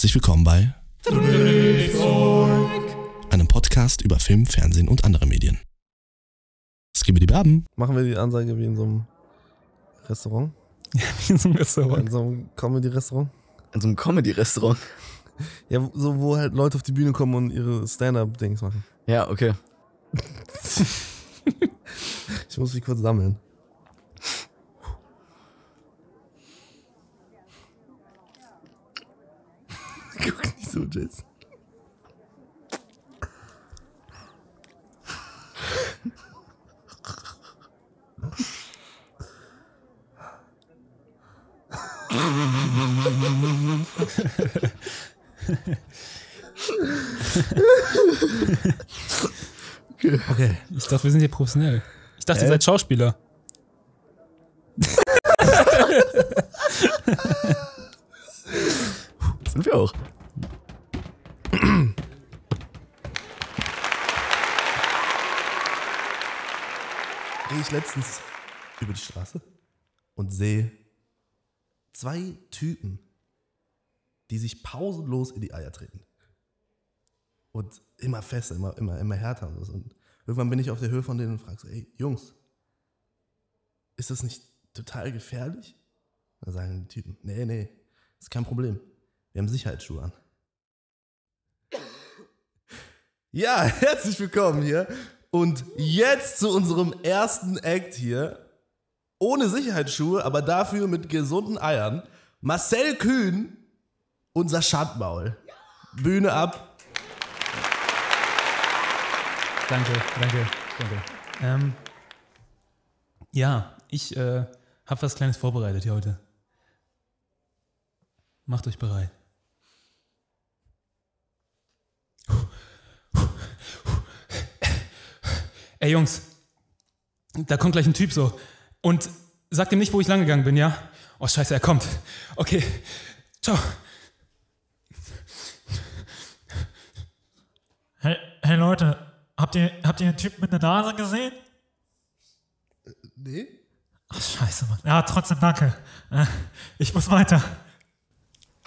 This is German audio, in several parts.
Herzlich willkommen bei einem Podcast über Film, Fernsehen und andere Medien. Skibidi Baben. Machen wir die Ansage wie in so einem Restaurant? Ja, wie in so einem Restaurant. In so einem Comedy-Restaurant? In so einem Comedy-Restaurant. Ja, so wo halt Leute auf die Bühne kommen und ihre Stand-Up-Dings machen. Ja, okay. Ich muss mich kurz sammeln. Guck nicht so, Jess. Okay. Ich dachte, wir sind hier professionell. Ich dachte, ihr seid Schauspieler. Sind wir auch. gehe ich letztens über die Straße und sehe zwei Typen, die sich pausenlos in die Eier treten. Und immer fester, immer, immer, immer härter. Und, und irgendwann bin ich auf der Höhe von denen und frage so, ey, Jungs, ist das nicht total gefährlich? Dann sagen die Typen, nee, nee, ist kein Problem. Wir haben Sicherheitsschuhe an. Ja, herzlich willkommen hier. Und jetzt zu unserem ersten Act hier. Ohne Sicherheitsschuhe, aber dafür mit gesunden Eiern. Marcel Kühn, unser Schandmaul. Bühne ab. Danke, danke, danke. Ähm, ja, ich äh, habe was Kleines vorbereitet hier heute. Macht euch bereit. Ey Jungs, da kommt gleich ein Typ so und sagt ihm nicht, wo ich lang gegangen bin, ja? Oh scheiße, er kommt. Okay, ciao. Hey, hey Leute, habt ihr, habt ihr den Typ mit der Nase gesehen? Nee? Ach, scheiße, Mann. Ja, trotzdem danke. Äh, Ich muss weiter.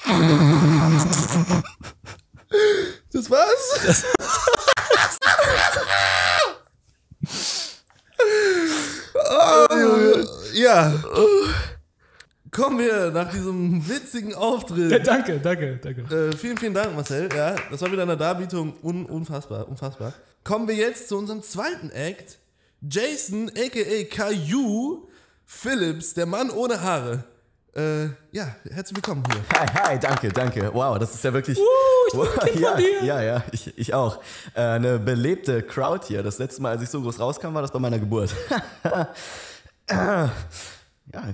Das war's? oh, Junge. ja. Kommen wir nach diesem witzigen Ja, Auftritt. danke, danke, danke. Äh, vielen, vielen Dank, Marcel. Ja, das war wieder eine Darbietung. Un unfassbar, unfassbar. Kommen wir jetzt zu unserem zweiten Act. Jason, a.k.a. Caillou Phillips, der Mann ohne Haare. Äh, ja, herzlich willkommen hier. Hi, hi, danke, danke. Wow, das ist ja wirklich. ich bin ein wow, Kind ja, von dir. ja, ja, ich, ich auch. Äh, eine belebte Crowd hier. Das letzte Mal, als ich so groß rauskam, war das bei meiner Geburt. ja,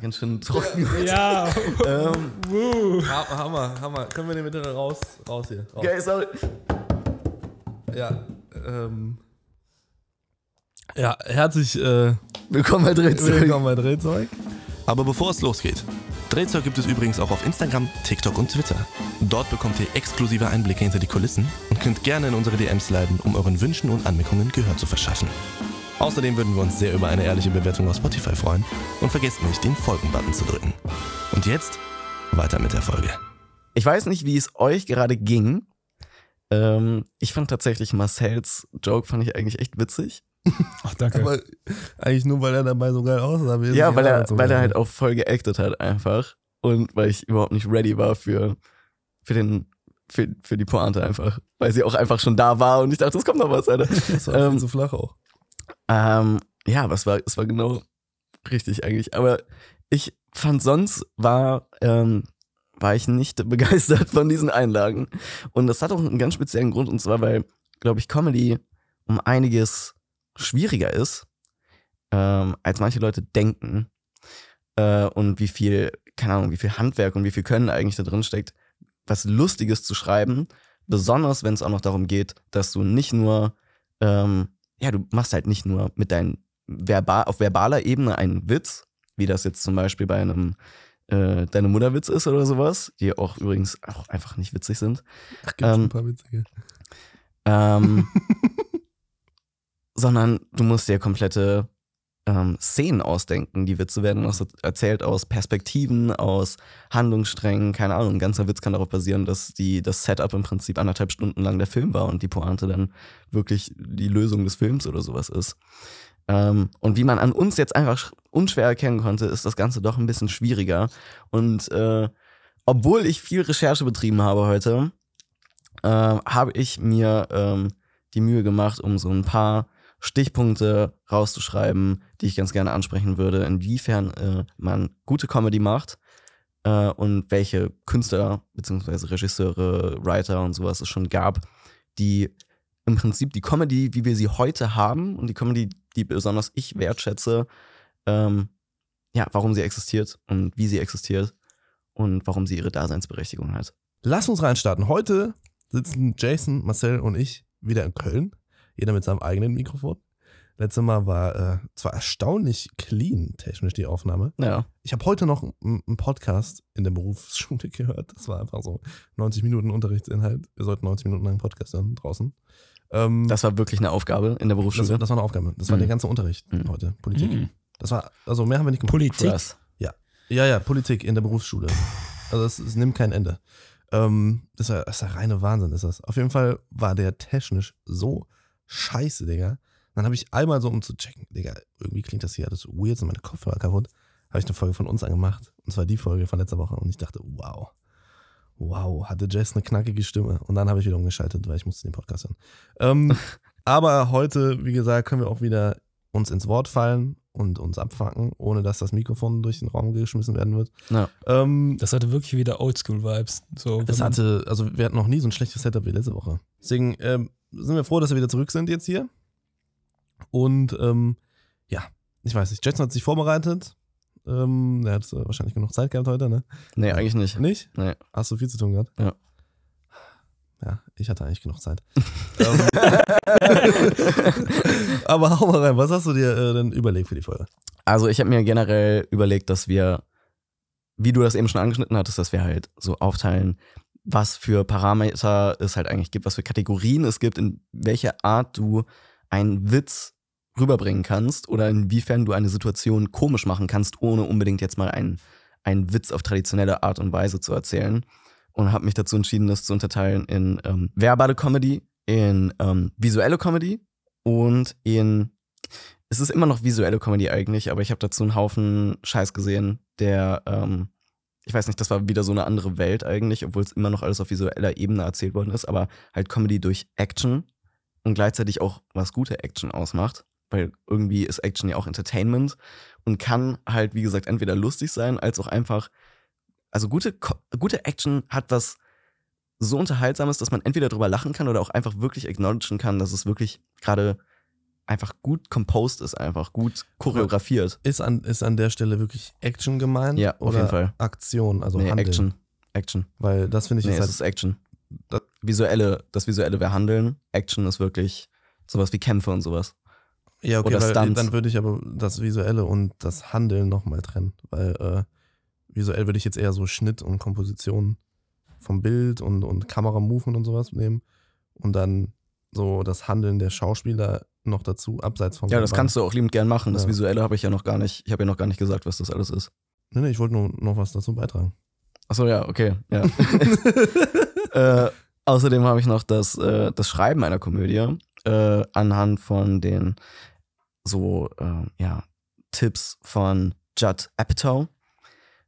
ganz schön trocken. Ja, ähm, Ha Hammer, Hammer. Können wir den bitte raus, raus hier? Raus. okay, sorry. Ja, ähm. Ja, herzlich äh, Willkommen bei Drehzeug. willkommen bei Drehzeug. Aber bevor es losgeht, Drehzeug gibt es übrigens auch auf Instagram, TikTok und Twitter. Dort bekommt ihr exklusive Einblicke hinter die Kulissen und könnt gerne in unsere DMs leiten, um euren Wünschen und Anmerkungen Gehör zu verschaffen. Außerdem würden wir uns sehr über eine ehrliche Bewertung auf Spotify freuen und vergesst nicht, den Folgen-Button zu drücken. Und jetzt weiter mit der Folge. Ich weiß nicht, wie es euch gerade ging. Ähm, ich fand tatsächlich Marcells Joke fand ich eigentlich echt witzig. Ach, danke. Aber eigentlich nur, weil er dabei so geil aussah. Ja, weil er, so weil er halt auch voll geactet hat einfach. Und weil ich überhaupt nicht ready war für, für den, für, für die Pointe einfach. Weil sie auch einfach schon da war und ich dachte, es kommt noch was, Alter. Das war ähm, viel zu flach auch. Ähm, ja, aber es war, es war genau richtig eigentlich. Aber ich fand sonst war, ähm, war ich nicht begeistert von diesen Einlagen. Und das hat auch einen ganz speziellen Grund. Und zwar, weil, glaube ich, Comedy um einiges schwieriger ist, ähm, als manche Leute denken. Äh, und wie viel, keine Ahnung, wie viel Handwerk und wie viel Können eigentlich da drin steckt, was Lustiges zu schreiben. Besonders, wenn es auch noch darum geht, dass du nicht nur ähm, ja, du machst halt nicht nur mit deinen verbal, auf verbaler Ebene einen Witz, wie das jetzt zum Beispiel bei einem äh, Deine Mutterwitz ist oder sowas, die auch übrigens auch einfach nicht witzig sind. Ach, gibt schon ähm, ein paar witzige. Ähm, sondern du musst dir komplette ähm, Szenen ausdenken. Die Witze werden aus, erzählt aus Perspektiven, aus Handlungssträngen, keine Ahnung. Ein ganzer Witz kann darauf basieren, dass die, das Setup im Prinzip anderthalb Stunden lang der Film war und die Pointe dann wirklich die Lösung des Films oder sowas ist. Ähm, und wie man an uns jetzt einfach unschwer erkennen konnte, ist das Ganze doch ein bisschen schwieriger. Und äh, obwohl ich viel Recherche betrieben habe heute, äh, habe ich mir ähm, die Mühe gemacht, um so ein paar Stichpunkte rauszuschreiben, die ich ganz gerne ansprechen würde, inwiefern äh, man gute Comedy macht äh, und welche Künstler beziehungsweise Regisseure, Writer und sowas es schon gab, die im Prinzip die Comedy, wie wir sie heute haben und die Comedy, die besonders ich wertschätze, ähm, ja, warum sie existiert und wie sie existiert und warum sie ihre Daseinsberechtigung hat. Lass uns reinstarten. Heute sitzen Jason, Marcel und ich wieder in Köln. Jeder mit seinem eigenen Mikrofon. Letztes Mal war äh, zwar erstaunlich clean technisch die Aufnahme. Ja. Ich habe heute noch einen Podcast in der Berufsschule gehört. Das war einfach so 90 Minuten Unterrichtsinhalt. Wir sollten 90 Minuten lang einen Podcast hören draußen. Ähm, Das war wirklich eine Aufgabe in der das, Berufsschule. das war eine Aufgabe. Das war Mhm. der ganze Unterricht Mhm. heute. Politik. Mhm. Das war, also mehr haben wir nicht gemacht. Politik. Krass. Ja, ja, Politik in der Berufsschule. Also es, es nimmt kein Ende. Ähm, das, ist ja, das ist ja reine Wahnsinn, ist das. Auf jeden Fall war der technisch so scheiße, Digga. Dann habe ich einmal so, um zu checken, Digga, irgendwie klingt das hier alles weird, sind meine Kopfhörer kaputt, habe ich eine Folge von uns angemacht. Und zwar die Folge von letzter Woche. Und ich dachte, wow. Wow, hatte Jess eine knackige Stimme. Und dann habe ich wieder umgeschaltet, weil ich musste den Podcast hören. Ähm, aber heute, wie gesagt, können wir auch wieder uns ins Wort fallen und uns abfacken, ohne dass das Mikrofon durch den Raum geschmissen werden wird. Ja. Ähm, Das hatte wirklich wieder Oldschool-Vibes. So, man- hatte, also wir hatten noch nie so ein schlechtes Setup wie letzte Woche. Deswegen ähm, sind wir froh, dass wir wieder zurück sind jetzt hier. Und ähm, ja, ich weiß nicht, Jetson hat sich vorbereitet. Ähm, der hat äh, wahrscheinlich genug Zeit gehabt heute, ne? Nee, eigentlich nicht. Nicht? Nee. Hast du viel zu tun gehabt? Ja. Ja, ich hatte eigentlich genug Zeit. Ähm, Aber hau mal rein, was hast du dir äh, denn überlegt für die Folge? Also ich habe mir generell überlegt, dass wir, wie du das eben schon angeschnitten hattest, dass wir halt so aufteilen, was für Parameter es halt eigentlich gibt, was für Kategorien es gibt, in welcher Art du einen Witz rüberbringen kannst oder inwiefern du eine Situation komisch machen kannst, ohne unbedingt jetzt mal einen, einen Witz auf traditionelle Art und Weise zu erzählen. Und habe mich dazu entschieden, das zu unterteilen in ähm, verbale Comedy, in ähm, visuelle Comedy und in es ist immer noch visuelle Comedy eigentlich, aber ich habe dazu einen Haufen Scheiß gesehen, der, ähm, ich weiß nicht, das war wieder so eine andere Welt eigentlich, obwohl es immer noch alles auf visueller Ebene erzählt worden ist, aber halt Comedy durch Action und gleichzeitig auch was gute Action ausmacht, weil irgendwie ist Action ja auch Entertainment und kann halt, wie gesagt, entweder lustig sein, als auch einfach, also gute, gute Action hat was so unterhaltsames, dass man entweder drüber lachen kann oder auch einfach wirklich acknowledgen kann, dass es wirklich gerade einfach gut composed ist, einfach gut choreografiert. Ist an, ist an der Stelle wirklich Action gemeint? Ja, auf jeden Fall. Aktion, also nee, Handeln? Action. Action. Weil das finde ich Nee, ist es halt, ist Action. Das- Visuelle, das Visuelle wäre Handeln. Action ist wirklich sowas wie Kämpfe und sowas. ja, okay, oder weil, Stunts. dann würde ich aber das Visuelle und das Handeln nochmal trennen. Weil äh, visuell würde ich jetzt eher so Schnitt und Komposition vom Bild und, und Kameramovement und sowas nehmen. Und dann so das Handeln der Schauspieler noch dazu, abseits vom Ja, das kannst du auch liebend gern machen. Das Ja. Visuelle habe ich ja noch gar nicht, ich habe ja noch gar nicht gesagt, was das alles ist. Nee, nee, ich wollte nur noch was dazu beitragen. Achso, ja, okay. Ja. äh, außerdem habe ich noch das, äh, das Schreiben einer Komödie äh, anhand von den so äh, ja, Tipps von Judd Apatow.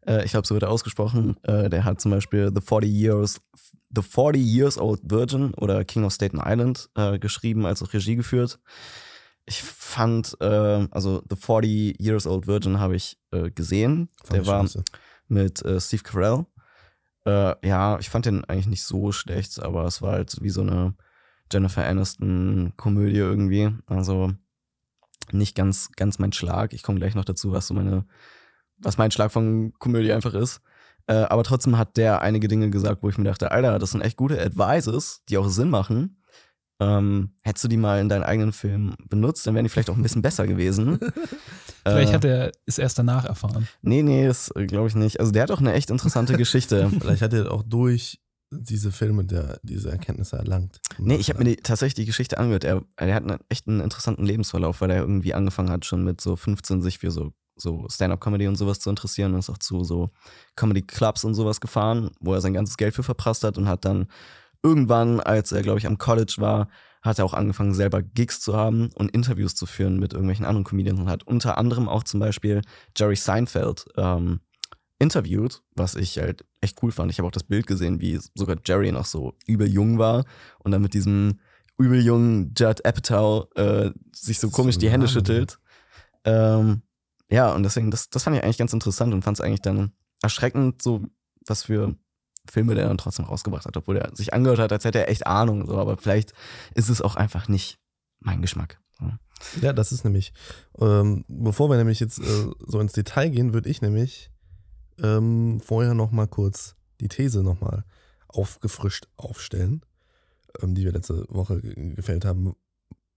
Äh, ich glaube, so wird er ausgesprochen. Äh, der hat zum Beispiel The 40 Years, The 40 Years Old Virgin oder King of Staten Island äh, geschrieben, als auch Regie geführt. Ich fand, äh, also The 40 Years Old Virgin habe ich äh, gesehen. Fand der ich war scheiße. mit äh, Steve Carell. Äh, ja, ich fand den eigentlich nicht so schlecht, aber es war halt wie so eine Jennifer Aniston-Komödie irgendwie. Also nicht ganz, ganz mein Schlag. Ich komme gleich noch dazu, was so meine, was mein Schlag von Komödie einfach ist. Äh, aber trotzdem hat der einige Dinge gesagt, wo ich mir dachte, Alter, das sind echt gute Advices, die auch Sinn machen. Ähm, hättest du die mal in deinen eigenen Film benutzt, dann wären die vielleicht auch ein bisschen besser gewesen. Vielleicht Äh, hat er es erst danach erfahren. Nee, nee, das glaube ich nicht. Also der hat auch eine echt interessante Geschichte. Vielleicht hat er auch durch diese Filme der, diese Erkenntnisse erlangt. Nee, ich habe mir die, tatsächlich die Geschichte angehört. Er, er hat einen, echt einen interessanten Lebensverlauf, weil er irgendwie angefangen hat, schon mit so 15 sich für so, so Stand-up-Comedy und sowas zu interessieren und ist auch zu so Comedy-Clubs und sowas gefahren, wo er sein ganzes Geld für verprasst hat und hat dann irgendwann, als er, glaube ich, am College war, hat er auch angefangen, selber Gigs zu haben und Interviews zu führen mit irgendwelchen anderen Comedians und hat unter anderem auch zum Beispiel Jerry Seinfeld ähm, interviewt, was ich halt echt cool fand. Ich habe auch das Bild gesehen, wie sogar Jerry noch so übel jung war und dann mit diesem übel jungen Judd Apatow äh, sich so komisch die Hände schüttelt. Ähm, ja, und deswegen, das, das fand ich eigentlich ganz interessant und fand es eigentlich dann erschreckend, so was für Filme der dann trotzdem rausgebracht hat, obwohl er sich angehört hat, als hätte er echt Ahnung, so, aber vielleicht ist es auch einfach nicht mein Geschmack. Ja, das ist nämlich, ähm, bevor wir nämlich jetzt äh, so ins Detail gehen, würde ich nämlich ähm, vorher nochmal kurz die These nochmal aufgefrischt aufstellen, ähm, die wir letzte Woche ge- gefällt haben,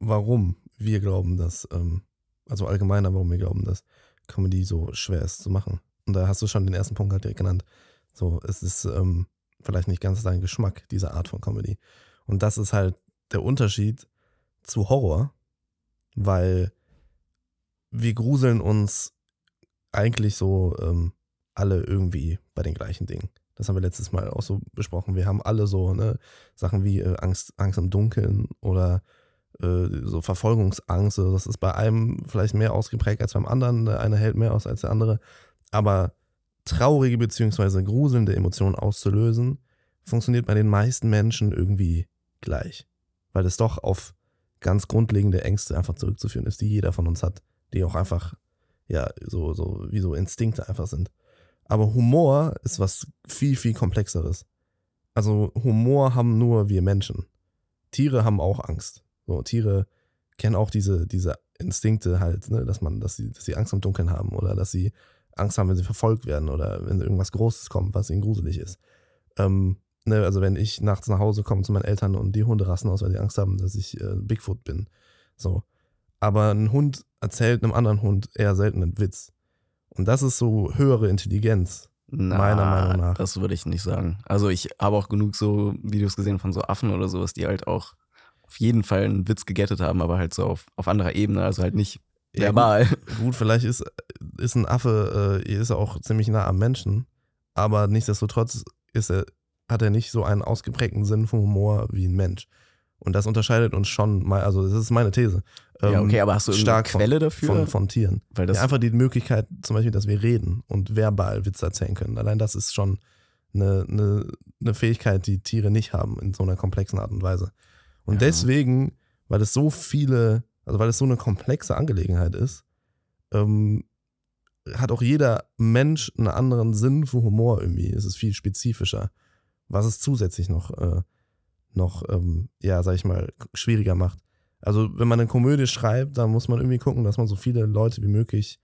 warum wir glauben, dass, ähm, also allgemeiner, warum wir glauben, dass Comedy so schwer ist zu machen. Und da hast du schon den ersten Punkt halt direkt genannt. So, es ist ähm, vielleicht nicht ganz dein Geschmack, diese Art von Comedy. Und das ist halt der Unterschied zu Horror, weil wir gruseln uns eigentlich so ähm, alle irgendwie bei den gleichen Dingen. Das haben wir letztes Mal auch so besprochen. Wir haben alle so ne, Sachen wie äh, Angst, Angst im Dunkeln oder so Verfolgungsangst. Das ist bei einem vielleicht mehr ausgeprägt als beim anderen. Der eine hält mehr aus als der andere. Aber traurige beziehungsweise gruselnde Emotionen auszulösen, funktioniert bei den meisten Menschen irgendwie gleich. Weil es doch auf ganz grundlegende Ängste einfach zurückzuführen ist, die jeder von uns hat, die auch einfach, ja, so, so, wie so Instinkte einfach sind. Aber Humor ist was viel, viel komplexeres. Also Humor haben nur wir Menschen. Tiere haben auch Angst. So, Tiere kennen auch diese, diese Instinkte halt, ne, dass man, dass sie, dass sie Angst im Dunkeln haben oder dass sie Angst haben, wenn sie verfolgt werden oder wenn irgendwas Großes kommt, was ihnen gruselig ist. Ähm, ne, also wenn ich nachts nach Hause komme zu meinen Eltern und die Hunde rasten aus, weil sie Angst haben, dass ich äh, Bigfoot bin. So. Aber ein Hund erzählt einem anderen Hund eher selten einen Witz. Und das ist so höhere Intelligenz. Na, Meiner Meinung nach. Das würde ich nicht sagen. Also ich habe auch genug so Videos gesehen von so Affen oder sowas, die halt auch auf jeden Fall einen Witz gegettet haben, aber halt so auf, auf anderer Ebene, also halt nicht Ja, verbal. Gut, vielleicht ist, ist ein Affe, äh, ist er auch ziemlich nah am Menschen, aber nichtsdestotrotz ist er, hat er nicht so einen ausgeprägten Sinn für Humor wie ein Mensch. Und das unterscheidet uns schon mal, also das ist meine These. ja, ähm, okay, aber hast du stark von- Quelle dafür? Von, von Tieren. Weil das ja, einfach die Möglichkeit, zum Beispiel, dass wir reden und verbal Witze erzählen können. Allein das ist schon eine, eine, eine Fähigkeit, die Tiere nicht haben in so einer komplexen Art und Weise. Und Ja. deswegen, weil es so viele, also weil es so eine komplexe Angelegenheit ist, ähm, hat auch jeder Mensch einen anderen Sinn für Humor irgendwie. Es ist viel spezifischer, was es zusätzlich noch, äh, noch ähm, ja, sag ich mal, schwieriger macht. Also, wenn man eine Komödie schreibt, dann muss man irgendwie gucken, dass man so viele Leute wie möglich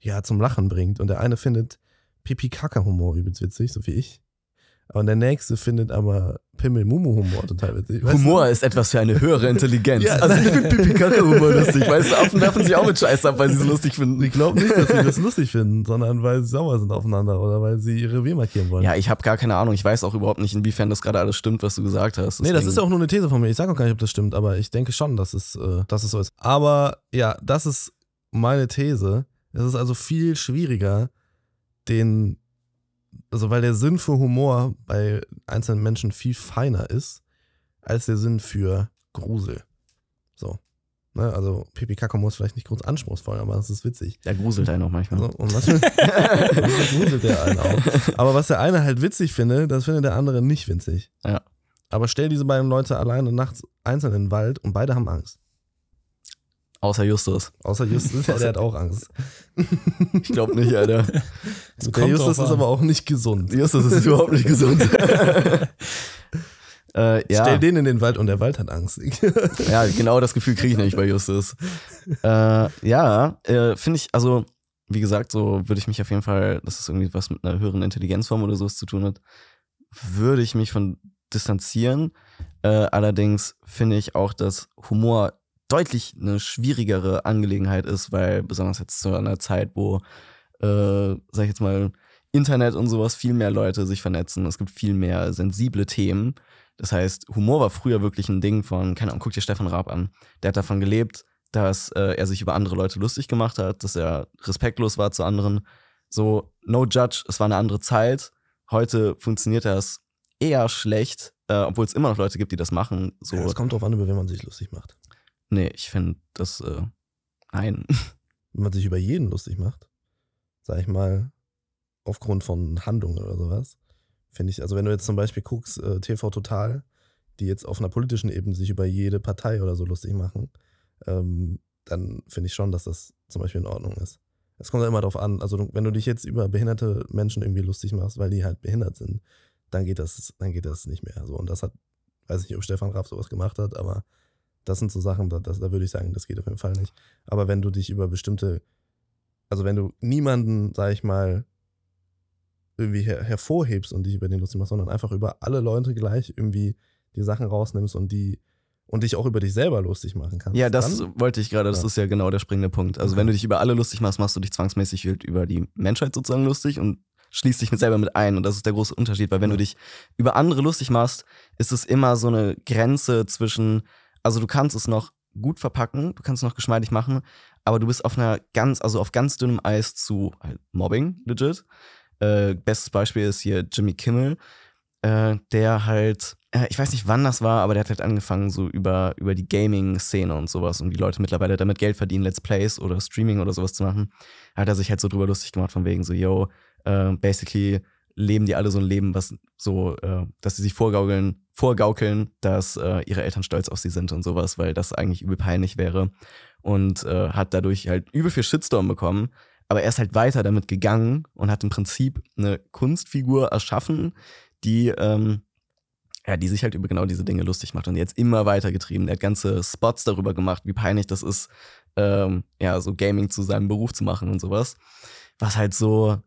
ja, zum Lachen bringt. Und der eine findet Pipi-Kaka-Humor übelst witzig, so wie ich. Und der nächste findet aber Pimmel-Mumu-Humor total witzig. Weißt Humor ist etwas für eine höhere Intelligenz. Ja. Also ich finde Pipi-Kacke-Humor lustig. Weißt du, Affen werfen sich auch mit Scheiß ab, weil sie es lustig Du? finden. Ich glaube nicht, dass sie das lustig finden, sondern weil sie sauer sind aufeinander oder weil sie ihre Revier markieren wollen. Ja, ich habe gar keine Ahnung. Ich weiß auch überhaupt nicht, inwiefern das gerade alles stimmt, was du gesagt hast. Nee, das Deswegen- ist ja auch nur eine These von mir. Ich sage auch gar nicht, ob das stimmt, aber ich denke schon, dass es, äh, dass es so ist. Aber ja, das ist meine These. Es ist also viel schwieriger, den, also weil der Sinn für Humor bei einzelnen Menschen viel feiner ist, als der Sinn für Grusel. So. Ne, also Pipi Kaka ist vielleicht nicht groß anspruchsvoll, aber es ist witzig. Der gruselt einen auch manchmal. Also, und was für, was gruselt der einen auch. Aber was der eine halt witzig findet, das findet der andere nicht witzig. Ja. Aber stell diese beiden Leute alleine nachts einzeln in den Wald und beide haben Angst. Außer Justus. Außer Justus, ja, der hat auch Angst. Ich glaube nicht, Alter. Der Justus ist aber auch nicht gesund. Justus ist überhaupt nicht gesund. äh, ja. Stell den in den Wald und der Wald hat Angst. Ja, genau das Gefühl kriege ich nämlich bei Justus. Äh, ja, äh, finde ich, also, wie gesagt, so würde ich mich auf jeden Fall, dass es irgendwie was mit einer höheren Intelligenzform oder sowas zu tun hat, würde ich mich von distanzieren. Äh, allerdings finde ich auch, dass Humor deutlich eine schwierigere Angelegenheit ist, weil besonders jetzt zu einer Zeit, wo, äh, sag ich jetzt mal, Internet und sowas viel mehr Leute sich vernetzen. Es gibt viel mehr sensible Themen. Das heißt, Humor war früher wirklich ein Ding von, keine Ahnung, guck dir Stefan Raab an. Der hat davon gelebt, dass äh, er sich über andere Leute lustig gemacht hat, dass er respektlos war zu anderen. So, no judge, es war eine andere Zeit. Heute funktioniert das eher schlecht, äh, obwohl es immer noch Leute gibt, die das machen. So, Ja, es kommt drauf an, über wen man sich lustig macht. Nee, ich finde das, äh, nein. Wenn man sich über jeden lustig macht, sag ich mal, aufgrund von Handlungen oder sowas, finde ich, also wenn du jetzt zum Beispiel guckst, äh, TV Total, die jetzt auf einer politischen Ebene sich über jede Partei oder so lustig machen, ähm, dann finde ich schon, dass das zum Beispiel in Ordnung ist. Es kommt ja immer darauf an, also wenn du dich jetzt über behinderte Menschen irgendwie lustig machst, weil die halt behindert sind, dann geht das, dann geht das nicht mehr. So, und das hat, weiß ich nicht, ob Stefan Raab sowas gemacht hat, aber das sind so Sachen, da, das, da würde ich sagen, das geht auf jeden Fall nicht. Aber wenn du dich über bestimmte, also wenn du niemanden, sag ich mal, irgendwie her hervorhebst und dich über den lustig machst, sondern einfach über alle Leute gleich irgendwie die Sachen rausnimmst und die und dich auch über dich selber lustig machen kannst. Ja, das dann, wollte ich gerade, das Ja. ist ja genau der springende Punkt. Also Okay. wenn du dich über alle lustig machst, machst du dich zwangsmäßig halt über die Menschheit sozusagen lustig und schließt dich mit selber mit ein. Und das ist der große Unterschied, weil wenn Ja. du dich über andere lustig machst, ist es immer so eine Grenze zwischen, also du kannst es noch gut verpacken, du kannst es noch geschmeidig machen, aber du bist auf einer ganz, also auf ganz dünnem Eis zu halt Mobbing, legit. Äh, bestes Beispiel ist hier Jimmy Kimmel, äh, der halt, äh, ich weiß nicht wann das war, aber der hat halt angefangen so über, über die Gaming-Szene und sowas und wie Leute mittlerweile damit Geld verdienen, Let's Plays oder Streaming oder sowas zu machen, hat er sich halt so drüber lustig gemacht von wegen so, yo, äh, basically leben die alle so ein Leben, was so, äh, dass sie sich vorgaukeln, vorgaukeln, dass äh, ihre Eltern stolz auf sie sind und sowas, weil das eigentlich übel peinlich wäre und äh, hat dadurch halt übel viel Shitstorm bekommen. Aber er ist halt weiter damit gegangen und hat im Prinzip eine Kunstfigur erschaffen, die, ähm, ja, die sich halt über genau diese Dinge lustig macht und jetzt immer weiter getrieben. Er hat ganze Spots darüber gemacht, wie peinlich das ist, ähm, ja, so Gaming zu seinem Beruf zu machen und sowas. Was halt so,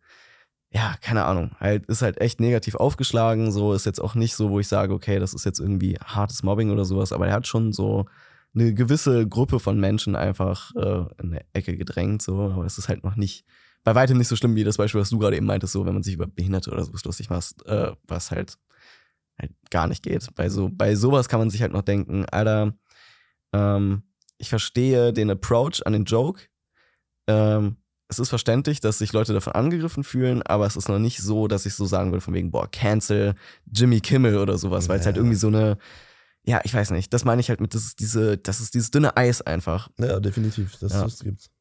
ja, keine Ahnung, halt ist halt echt negativ aufgeschlagen. So ist jetzt auch nicht so, wo ich sage, okay, das ist jetzt irgendwie hartes Mobbing oder sowas, aber er hat schon so eine gewisse Gruppe von Menschen einfach äh, in eine Ecke gedrängt, so, aber es ist halt noch nicht, bei weitem nicht so schlimm wie das Beispiel, was du gerade eben meintest, so, wenn man sich über Behinderte oder sowas lustig macht, äh, was halt, halt gar nicht geht. Bei so, bei sowas kann man sich halt noch denken, Alter, ähm, ich verstehe den Approach an den Joke. Ähm, es ist verständlich, dass sich Leute davon angegriffen fühlen, aber es ist noch nicht so, dass ich so sagen würde, von wegen, boah, cancel Jimmy Kimmel oder sowas, weil es halt Ja. irgendwie so eine, ja, ich weiß nicht, das meine ich halt mit, das ist diese, das ist dieses dünne Eis einfach. Ja, definitiv. Das, Ja. das gibt's.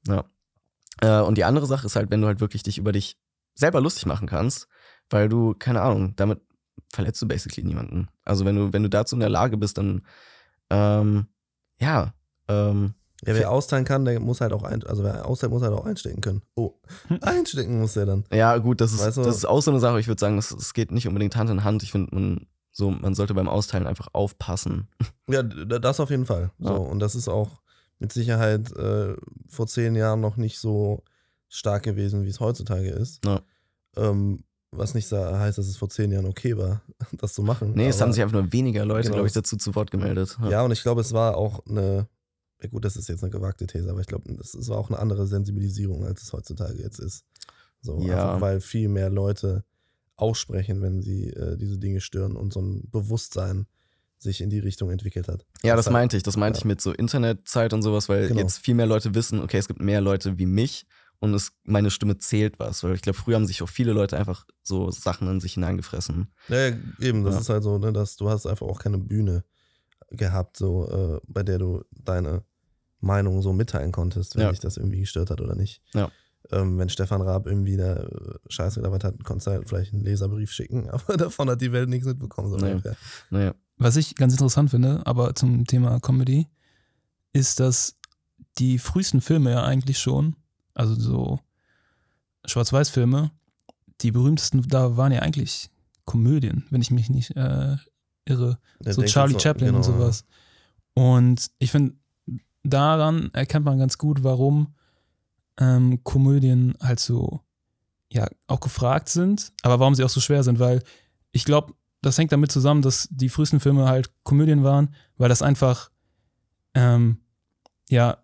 Äh, und die andere Sache ist halt, wenn du halt wirklich dich über dich selber lustig machen kannst, weil du, keine Ahnung, damit verletzt du basically niemanden. Also wenn du, wenn du dazu in der Lage bist, dann, ähm, ja, ähm, Ja, wer austeilen kann, der muss halt auch ein, also wer austeilt, muss halt auch einstecken können. Oh, einstecken muss der dann. ja, gut, das ist, Weißt du- das ist auch so eine Sache. Ich würde sagen, es, es geht nicht unbedingt Hand in Hand. Ich finde, man, so, man sollte beim Austeilen einfach aufpassen. Ja, das auf jeden Fall. So, Ja. und das ist auch mit Sicherheit äh, vor zehn Jahren noch nicht so stark gewesen, wie es heutzutage ist. Ja. Ähm, was nicht heißt, dass es vor zehn Jahren okay war, das zu machen. Nee, es haben sich einfach nur weniger Leute, Genau. glaube ich, dazu zu Wort gemeldet. Ja, und ich glaube, es war auch eine, ja gut, das ist jetzt eine gewagte These, aber ich glaube, es es war auch eine andere Sensibilisierung, als es heutzutage jetzt ist. So, Ja. einfach weil viel mehr Leute aussprechen, wenn sie äh, diese Dinge stören und so ein Bewusstsein sich in die Richtung entwickelt hat. Ja, das hat- meinte ich. Das meinte ja. ich mit so Internetzeit und sowas, weil Genau. jetzt viel mehr Leute wissen, okay, es gibt mehr Leute wie mich und es, meine Stimme zählt was. Weil ich glaube, früher haben sich auch viele Leute einfach so Sachen in sich hineingefressen. Ja, ja, eben, das Ja. ist halt so, ne, dass du hast einfach auch keine Bühne gehabt, so, äh, bei der du deine Meinung so mitteilen konntest, wenn Ja. dich das irgendwie gestört hat oder nicht. Ja. Ähm, wenn Stefan Raab irgendwie da äh, Scheiße gelabert hat, konntest du halt vielleicht einen Leserbrief schicken, aber davon hat die Welt nichts mitbekommen. So Nee. ungefähr. Naja. Was ich ganz interessant finde, aber zum Thema Comedy, ist, dass die frühesten Filme ja eigentlich schon, also so Schwarz-Weiß-Filme, die berühmtesten da waren ja eigentlich Komödien, wenn ich mich nicht äh, irre. Der so Charlie Chaplin und genau, sowas. Und ich finde, daran erkennt man ganz gut, warum ähm, Komödien halt so, ja, auch gefragt sind, aber warum sie auch so schwer sind, weil ich glaube, das hängt damit zusammen, dass die frühesten Filme halt Komödien waren, weil das einfach, ähm, ja,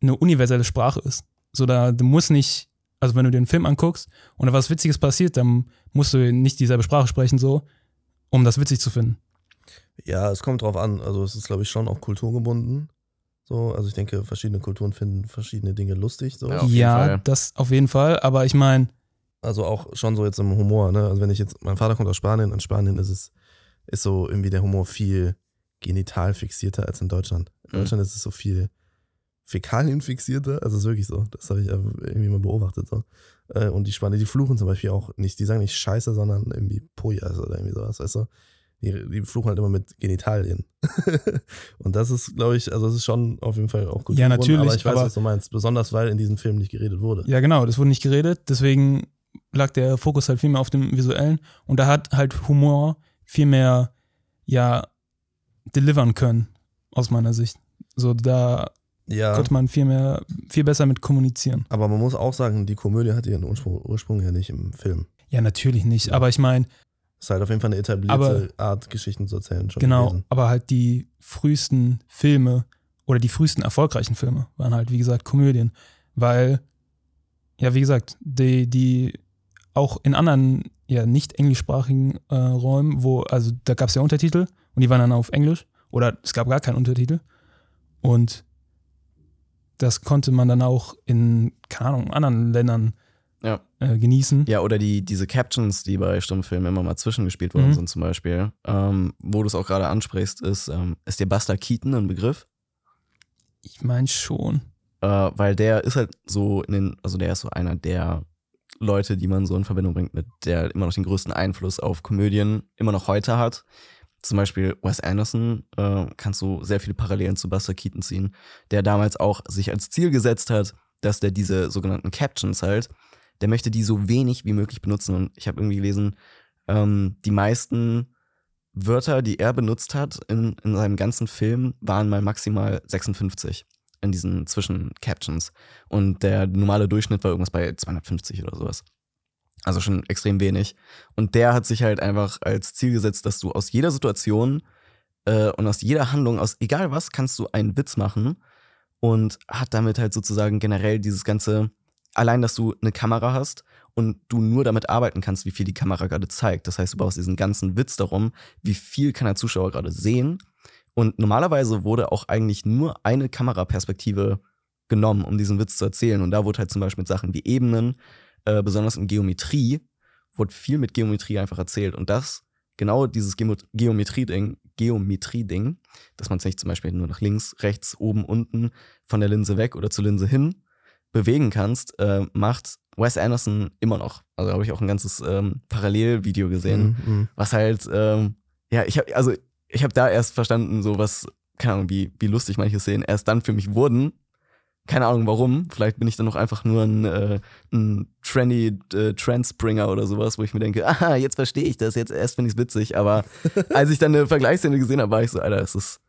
eine universelle Sprache ist. So, da, du musst nicht also wenn du dir einen Film anguckst und da was Witziges passiert, dann musst du nicht dieselbe Sprache sprechen, so, um das witzig zu finden. Ja, es kommt drauf an. Also es ist, glaube ich, schon auch kulturgebunden. So, also ich denke, verschiedene Kulturen finden verschiedene Dinge lustig. So. Ja, auf ja, Fall. das auf jeden Fall, aber ich meine, Also auch schon so jetzt im Humor, ne? Also wenn ich jetzt, mein Vater kommt aus Spanien, in Spanien ist es, ist so irgendwie der Humor viel genital fixierter als in Deutschland. In Mhm. Deutschland ist es so viel Fäkalien fixierter, also es ist wirklich so. Das habe ich irgendwie mal beobachtet. So. Äh, Und die Spanier, die fluchen zum Beispiel auch nicht, die sagen nicht Scheiße, sondern irgendwie Pojas oder irgendwie sowas, weißt du? Die, die fluchen halt immer mit Genitalien. und das ist, glaube ich, also das ist schon auf jeden Fall auch gut. Ja, natürlich, Aber ich weiß, aber- was du meinst. Besonders, weil in diesem Film nicht geredet wurde. ja genau, das wurde nicht geredet, deswegen lag der Fokus halt viel mehr auf dem Visuellen und da hat halt Humor viel mehr, ja, delivern können, aus meiner Sicht. So, da Ja. konnte man viel mehr, viel besser mit kommunizieren. Aber man muss auch sagen, die Komödie hat ihren Ursprung, Ursprung ja nicht im Film. Ja, natürlich nicht, aber ich meine, Ist halt auf jeden Fall eine etablierte Aber- Art, Geschichten zu erzählen. Schon Genau, gewesen. aber halt die frühesten Filme oder die frühesten erfolgreichen Filme waren halt, wie gesagt, Komödien. Weil, ja, wie gesagt, die, die auch in anderen, ja, nicht englischsprachigen äh, Räumen, wo, also da gab es ja Untertitel und die waren dann auf Englisch oder es gab gar keinen Untertitel. Und das konnte man dann auch in, keine Ahnung, anderen Ländern Ja. äh, genießen. Ja, oder die, diese Captions, die bei Stummfilmen immer mal zwischengespielt worden Mhm. sind, zum Beispiel. Ähm, wo du es auch gerade ansprichst, ist, ähm, ist dir Buster Keaton ein Begriff? Ich meine schon. Äh, weil der ist halt so in den, also der ist so einer der Leute, die man so in Verbindung bringt mit, der immer noch den größten Einfluss auf Komödien immer noch heute hat. Zum Beispiel Wes Anderson äh, kannst du sehr viele Parallelen zu Buster Keaton ziehen, der damals auch sich als Ziel gesetzt hat, dass der diese sogenannten Captions halt, der möchte die so wenig wie möglich benutzen. Und ich habe irgendwie gelesen, ähm, die meisten Wörter, die er benutzt hat in, in seinem ganzen Film, waren mal maximal 56 in diesen Zwischen-Captions. Und der normale Durchschnitt war irgendwas bei 250 oder sowas. Also schon extrem wenig. Und der hat sich halt einfach als Ziel gesetzt, dass du aus jeder Situation äh, und aus jeder Handlung, aus egal was, kannst du einen Witz machen und hat damit halt sozusagen generell dieses ganze, allein, dass du eine Kamera hast und du nur damit arbeiten kannst, wie viel die Kamera gerade zeigt. Das heißt, du brauchst diesen ganzen Witz darum, wie viel kann der Zuschauer gerade sehen. Und normalerweise wurde auch eigentlich nur eine Kameraperspektive genommen, um diesen Witz zu erzählen. Und da wurde halt zum Beispiel mit Sachen wie Ebenen, äh, besonders in Geometrie, wurde viel mit Geometrie einfach erzählt. Und das, genau dieses Geometrie-Ding, Geometrie-Ding, dass man sich zum Beispiel nur nach links, rechts, oben, unten von der Linse weg oder zur Linse hin bewegen kannst, äh, macht Wes Anderson immer noch. Also habe ich auch ein ganzes ähm, Parallelvideo gesehen, Mhm, mhm. was halt, ähm, ja, ich habe, also ich habe da erst verstanden, so was, keine Ahnung, wie, wie lustig manche Szenen erst dann für mich wurden. Keine Ahnung warum. Vielleicht bin ich dann noch einfach nur ein, äh, ein trendy äh, Trendspringer oder sowas, wo ich mir denke, aha, jetzt verstehe ich das, jetzt erst finde ich es witzig. Aber als ich dann eine Vergleichsszene gesehen habe, war ich so, Alter, das ist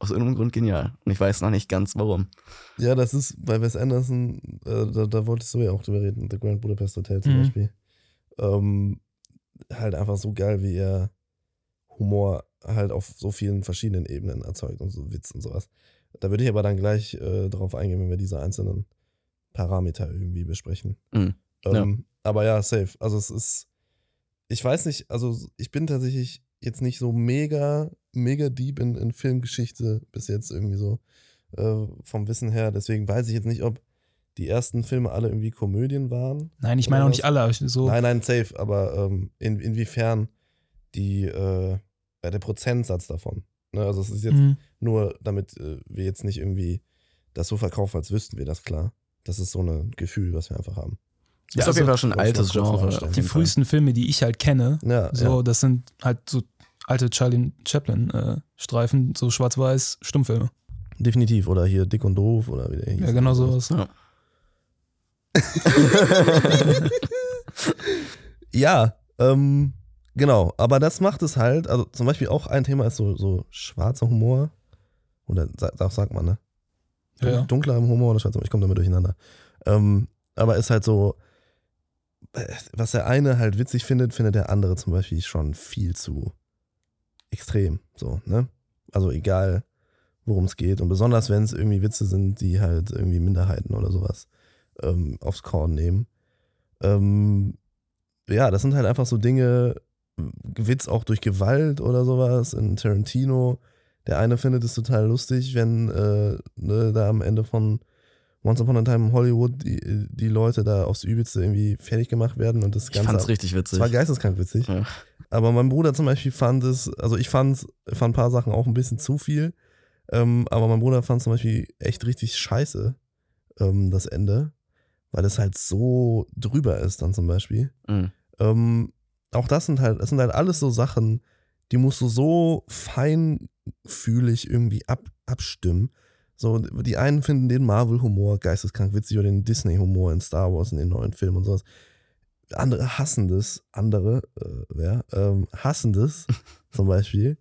aus irgendeinem Grund genial. Und ich weiß noch nicht ganz warum. Ja, das ist bei Wes Anderson, äh, da, da wolltest du ja auch drüber reden, The Grand Budapest Hotel zum Mhm. Beispiel. Ähm, halt einfach so geil, wie er Humor halt auf so vielen verschiedenen Ebenen erzeugt und so Witz und sowas. Da würde ich aber dann gleich äh, drauf eingehen, wenn wir diese einzelnen Parameter irgendwie besprechen. Mhm. Ähm, Aber ja, safe. Also es ist, ich weiß nicht, also ich bin tatsächlich jetzt nicht so mega, mega deep in, in Filmgeschichte bis jetzt irgendwie so äh, vom Wissen her. Deswegen weiß ich jetzt nicht, ob die ersten Filme alle irgendwie Komödien waren. Nein, ich meine auch nicht alle. So, Nein, nein, safe. Aber ähm, in, inwiefern die, äh, ja, der Prozentsatz davon. Ne? Also es ist jetzt Mhm. nur, damit äh, wir jetzt nicht irgendwie das so verkaufen, als wüssten wir das klar. Das ist so ein Gefühl, was wir einfach haben. Ist auf jeden Fall schon ein altes Genre. die frühesten Filme, die ich halt kenne, Ja, so, ja. das sind halt so alte Charlie Chaplin-Streifen, so schwarz-weiß Stummfilme. definitiv. Oder hier Dick und Doof oder wie der hieß. Ja, genau sowas. Ja. Ja, ähm, genau. Aber das macht es halt, also zum Beispiel auch ein Thema ist so, so schwarzer Humor. Oder das sagt man, ne? Ja, ja. Dunkler im Humor oder schwarzer Humor, ich komme damit durcheinander. Ähm, aber ist halt so, äh, was der eine halt witzig findet, findet der andere zum Beispiel schon viel zu extrem. So, ne? Also egal, worum es geht. Und besonders wenn es irgendwie Witze sind, die halt irgendwie Minderheiten oder sowas ähm, aufs Korn nehmen. Ähm, ja, das sind halt einfach so Dinge, Witz auch durch Gewalt oder sowas in Tarantino. Der eine findet es total lustig, wenn äh, ne, da am Ende von Once Upon a Time in Hollywood die, die Leute da aufs Übelste irgendwie fertig gemacht werden und das Ich Ganze. fand's richtig witzig. Es war geisteskrank witzig. Ja. Aber mein Bruder zum Beispiel fand es, also ich fand, fand ein paar Sachen auch ein bisschen zu viel. Ähm, aber mein Bruder fand zum Beispiel echt richtig scheiße, ähm, das Ende. Weil es halt so drüber ist dann zum Beispiel. Mhm. Ähm, auch das sind halt, das sind halt alles so Sachen, die musst du so feinfühlig irgendwie ab, abstimmen. So, die einen finden den Marvel-Humor geisteskrank witzig oder den Disney-Humor in Star Wars in den neuen Filmen und sowas. Andere hassen das, andere, äh, ja, ähm, hassen das zum Beispiel.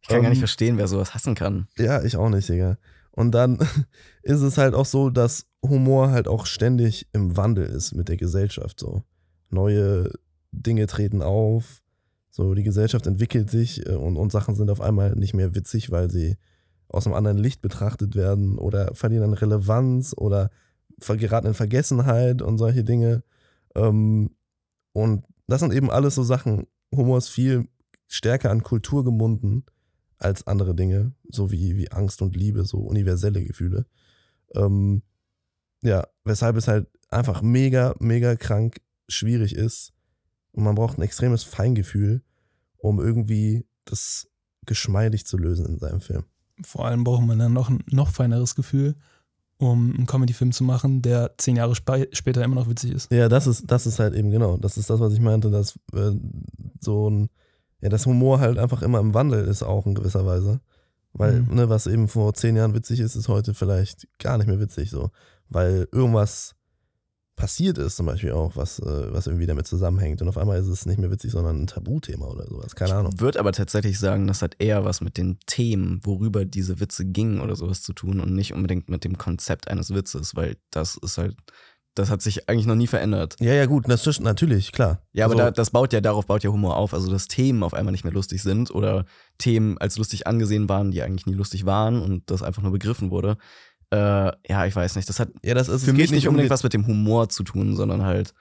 Ich kann gar nicht Ähm, verstehen, wer sowas hassen kann. Ja, ich auch nicht, Digga. Und dann ist es halt auch so, dass Humor halt auch ständig im Wandel ist mit der Gesellschaft. So neue Dinge treten auf, so die Gesellschaft entwickelt sich äh, und, und Sachen sind auf einmal nicht mehr witzig, weil sie aus einem anderen Licht betrachtet werden oder verlieren an Relevanz oder geraten in Vergessenheit und solche Dinge. Ähm, und das sind eben alles so Sachen. Humor ist viel stärker an Kultur gebunden als andere Dinge, so wie, wie Angst und Liebe, so universelle Gefühle. Ähm, ja, weshalb es halt einfach mega, mega krank schwierig ist und man braucht ein extremes Feingefühl, um irgendwie das geschmeidig zu lösen in seinem Film. Vor allem braucht man dann noch ein noch feineres Gefühl, um einen Comedy-Film zu machen, der zehn Jahre spe später immer noch witzig ist. Ja, das ist, das ist halt eben genau, das ist das, was ich meinte, dass äh, so ein, ja, das Humor halt einfach immer im Wandel ist, auch in gewisser Weise. Weil, Mhm. ne, was eben vor zehn Jahren witzig ist, ist heute vielleicht gar nicht mehr witzig, so. Weil irgendwas passiert ist, zum Beispiel auch, was, äh, was irgendwie damit zusammenhängt. Und auf einmal ist es nicht mehr witzig, sondern ein Tabuthema oder sowas. Keine Ahnung. Ich würde aber tatsächlich sagen, das hat eher was mit den Themen, worüber diese Witze gingen oder sowas zu tun und nicht unbedingt mit dem Konzept eines Witzes, weil das ist halt, das hat sich eigentlich noch nie verändert. Ja, ja, gut, das ist natürlich, klar. Ja, aber Also, da, das baut ja, darauf baut ja Humor auf. Also, dass Themen auf einmal nicht mehr lustig sind oder Themen als lustig angesehen waren, die eigentlich nie lustig waren und das einfach nur begriffen wurde. Äh, ja, ich weiß nicht. Das hat ja, das ist, für es mich geht nicht um unbedingt den- was mit dem Humor zu tun, sondern halt,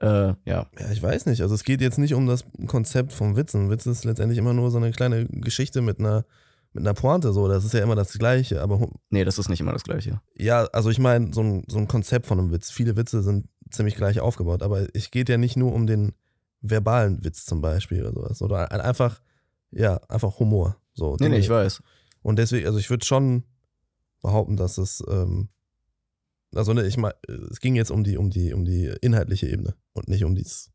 äh, ja. Ja, ich weiß nicht. Also es geht jetzt nicht um das Konzept vom Witz. Ein Witz ist letztendlich immer nur so eine kleine Geschichte mit einer, mit einer Pointe. So, das ist ja immer das Gleiche. Aber Nee, das ist nicht immer das Gleiche. ja, also ich meine, so ein, so ein Konzept von einem Witz. Viele Witze sind ziemlich gleich aufgebaut. Aber es geht ja nicht nur um den verbalen Witz zum Beispiel oder sowas. Oder ein- einfach, ja, einfach Humor. So, Nee, nee, ich weiß. Und deswegen, also ich würde schon behaupten, dass es, ähm, also ne, ich meine, es ging jetzt um die, um die, um die inhaltliche Ebene und nicht um dies,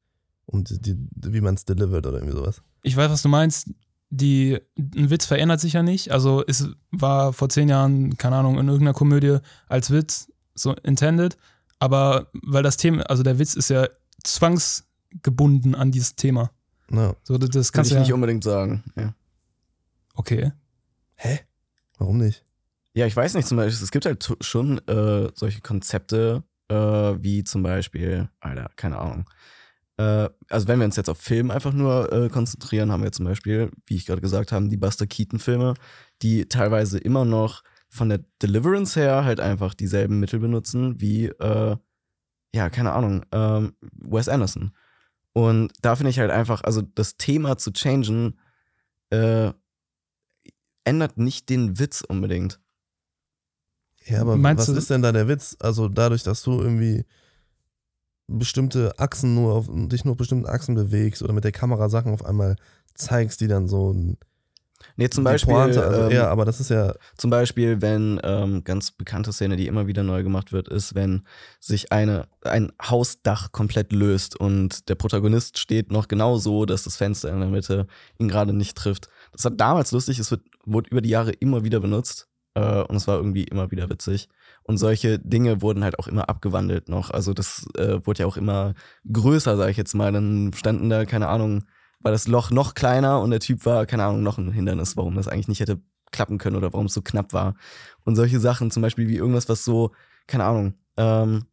um die, die wie man es delivert oder irgendwie sowas. Ich weiß, was du meinst. Die, ein Witz verändert sich ja nicht. Also es war vor zehn Jahren, keine Ahnung, in irgendeiner Komödie als Witz so intended. Aber weil das Thema, also der Witz ist ja zwangsgebunden an dieses Thema. Ja. So, das, das Kann kannst ich du nicht ja. unbedingt sagen. Ja. Okay. Hä? Warum nicht? Ja, ich weiß nicht, zum Beispiel, es gibt halt schon äh, solche Konzepte, äh, wie zum Beispiel, Alter, keine Ahnung. Äh, also wenn wir uns jetzt auf Film einfach nur äh, konzentrieren, haben wir zum Beispiel, wie ich gerade gesagt habe, die Buster Keaton-Filme, die teilweise immer noch von der Deliverance her halt einfach dieselben Mittel benutzen wie, äh, ja, keine Ahnung, ähm, Wes Anderson. Und da finde ich halt einfach, also das Thema zu changen, äh, ändert nicht den Witz unbedingt. Ja, aber Meinst was du- ist denn da der Witz? Also dadurch, dass du irgendwie bestimmte Achsen nur auf, dich nur auf bestimmten Achsen bewegst oder mit der Kamera Sachen auf einmal zeigst, die dann so ein Nee, zum Beispiel, Pointe, also, ähm, ja, aber das ist ja, zum Beispiel, wenn ähm, ganz bekannte Szene, die immer wieder neu gemacht wird, ist, wenn sich eine, ein Hausdach komplett löst und der Protagonist steht noch genau so, dass das Fenster in der Mitte ihn gerade nicht trifft. Das war damals lustig, es wird, wurde über die Jahre immer wieder benutzt äh, und es war irgendwie immer wieder witzig. Und solche Dinge wurden halt auch immer abgewandelt noch. Also das äh, wurde ja auch immer größer, sage ich jetzt mal. Dann standen da, keine Ahnung, war das Loch noch kleiner und der Typ war, keine Ahnung, noch ein Hindernis, warum das eigentlich nicht hätte klappen können oder warum es so knapp war. Und solche Sachen, zum Beispiel wie irgendwas, was so, keine Ahnung, ähm,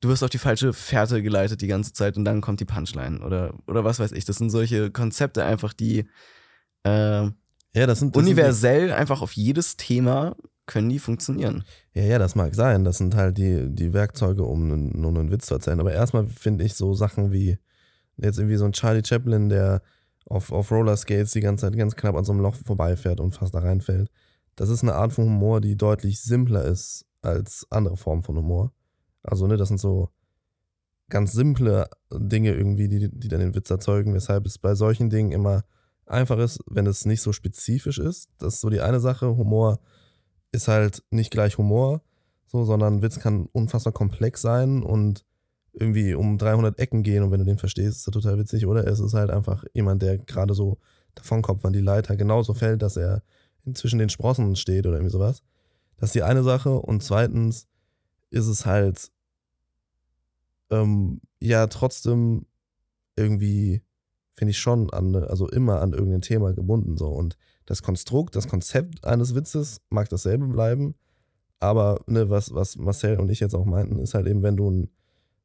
du wirst auf die falsche Fährte geleitet die ganze Zeit und dann kommt die Punchline oder, oder was weiß ich. Das sind solche Konzepte einfach, die äh, ja, das sind das sind universell einfach auf jedes Thema können die funktionieren. Ja, ja, das mag sein. Das sind halt die, die Werkzeuge, um einen, nur einen Witz zu erzählen. Aber erstmal finde ich so Sachen wie jetzt irgendwie so ein Charlie Chaplin, der auf, auf Rollerskates die ganze Zeit ganz knapp an so einem Loch vorbeifährt und fast da reinfällt. Das ist eine Art von Humor, die deutlich simpler ist als andere Formen von Humor. Also, ne, das sind so ganz simple Dinge irgendwie, die, die dann den Witz erzeugen, weshalb es bei solchen Dingen immer einfach ist, wenn es nicht so spezifisch ist. Das ist so die eine Sache. Humor ist halt nicht gleich Humor, so, sondern Witz kann unfassbar komplex sein und irgendwie um 300 Ecken gehen und wenn du den verstehst, ist das total witzig. Oder es ist halt einfach jemand, der gerade so davonkommt, wann die Leiter genauso fällt, dass er zwischen den Sprossen steht oder irgendwie sowas. Das ist die eine Sache. Und zweitens ist es halt ähm, ja trotzdem irgendwie, finde ich schon, an, also immer an irgendein Thema gebunden. So. Und das Konstrukt, das Konzept eines Witzes mag dasselbe bleiben. Aber ne, was, was Marcel und ich jetzt auch meinten, ist halt eben, wenn du ein,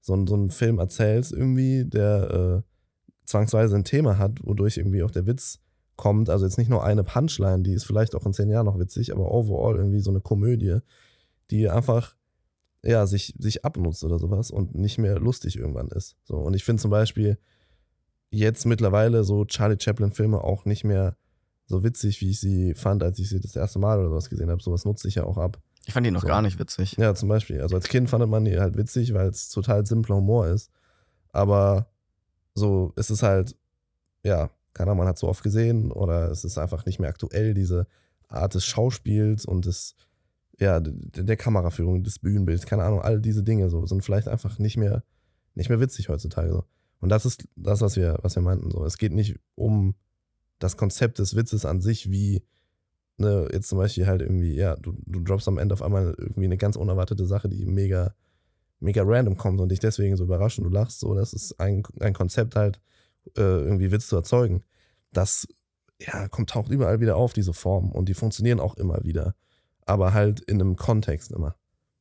so, so einen Film erzählst, irgendwie, der äh, zwangsweise ein Thema hat, wodurch irgendwie auch der Witz kommt. Also jetzt nicht nur eine Punchline, die ist vielleicht auch in zehn Jahren noch witzig, aber overall irgendwie so eine Komödie, die einfach ja, sich, sich abnutzt oder sowas und nicht mehr lustig irgendwann ist. So, und ich finde zum Beispiel jetzt mittlerweile so Charlie Chaplin-Filme auch nicht mehr so witzig, wie ich sie fand, als ich sie das erste Mal oder sowas gesehen habe. Sowas nutze ich ja auch ab. Ich fand die noch So. gar nicht witzig. Ja, zum Beispiel. Also als Kind fand man die halt witzig, weil es total simpler Humor ist. Aber so ist es halt, ja, keine Ahnung, man hat so oft gesehen oder es ist einfach nicht mehr aktuell, diese Art des Schauspiels und des, ja, der, der Kameraführung, des Bühnenbilds, keine Ahnung, all diese Dinge so sind vielleicht einfach nicht mehr, nicht mehr witzig heutzutage so. Und das ist das, was wir, was wir meinten. So. Es geht nicht um das Konzept des Witzes an sich, wie ne, jetzt zum Beispiel halt irgendwie, ja, du, du droppst am Ende auf einmal irgendwie eine ganz unerwartete Sache, die mega, mega random kommt und dich deswegen so überrascht und du lachst so, das ist ein, ein Konzept halt, äh, irgendwie Witz zu erzeugen. Das, ja, kommt, taucht überall wieder auf, diese Form und die funktionieren auch immer wieder. Aber halt in einem Kontext immer.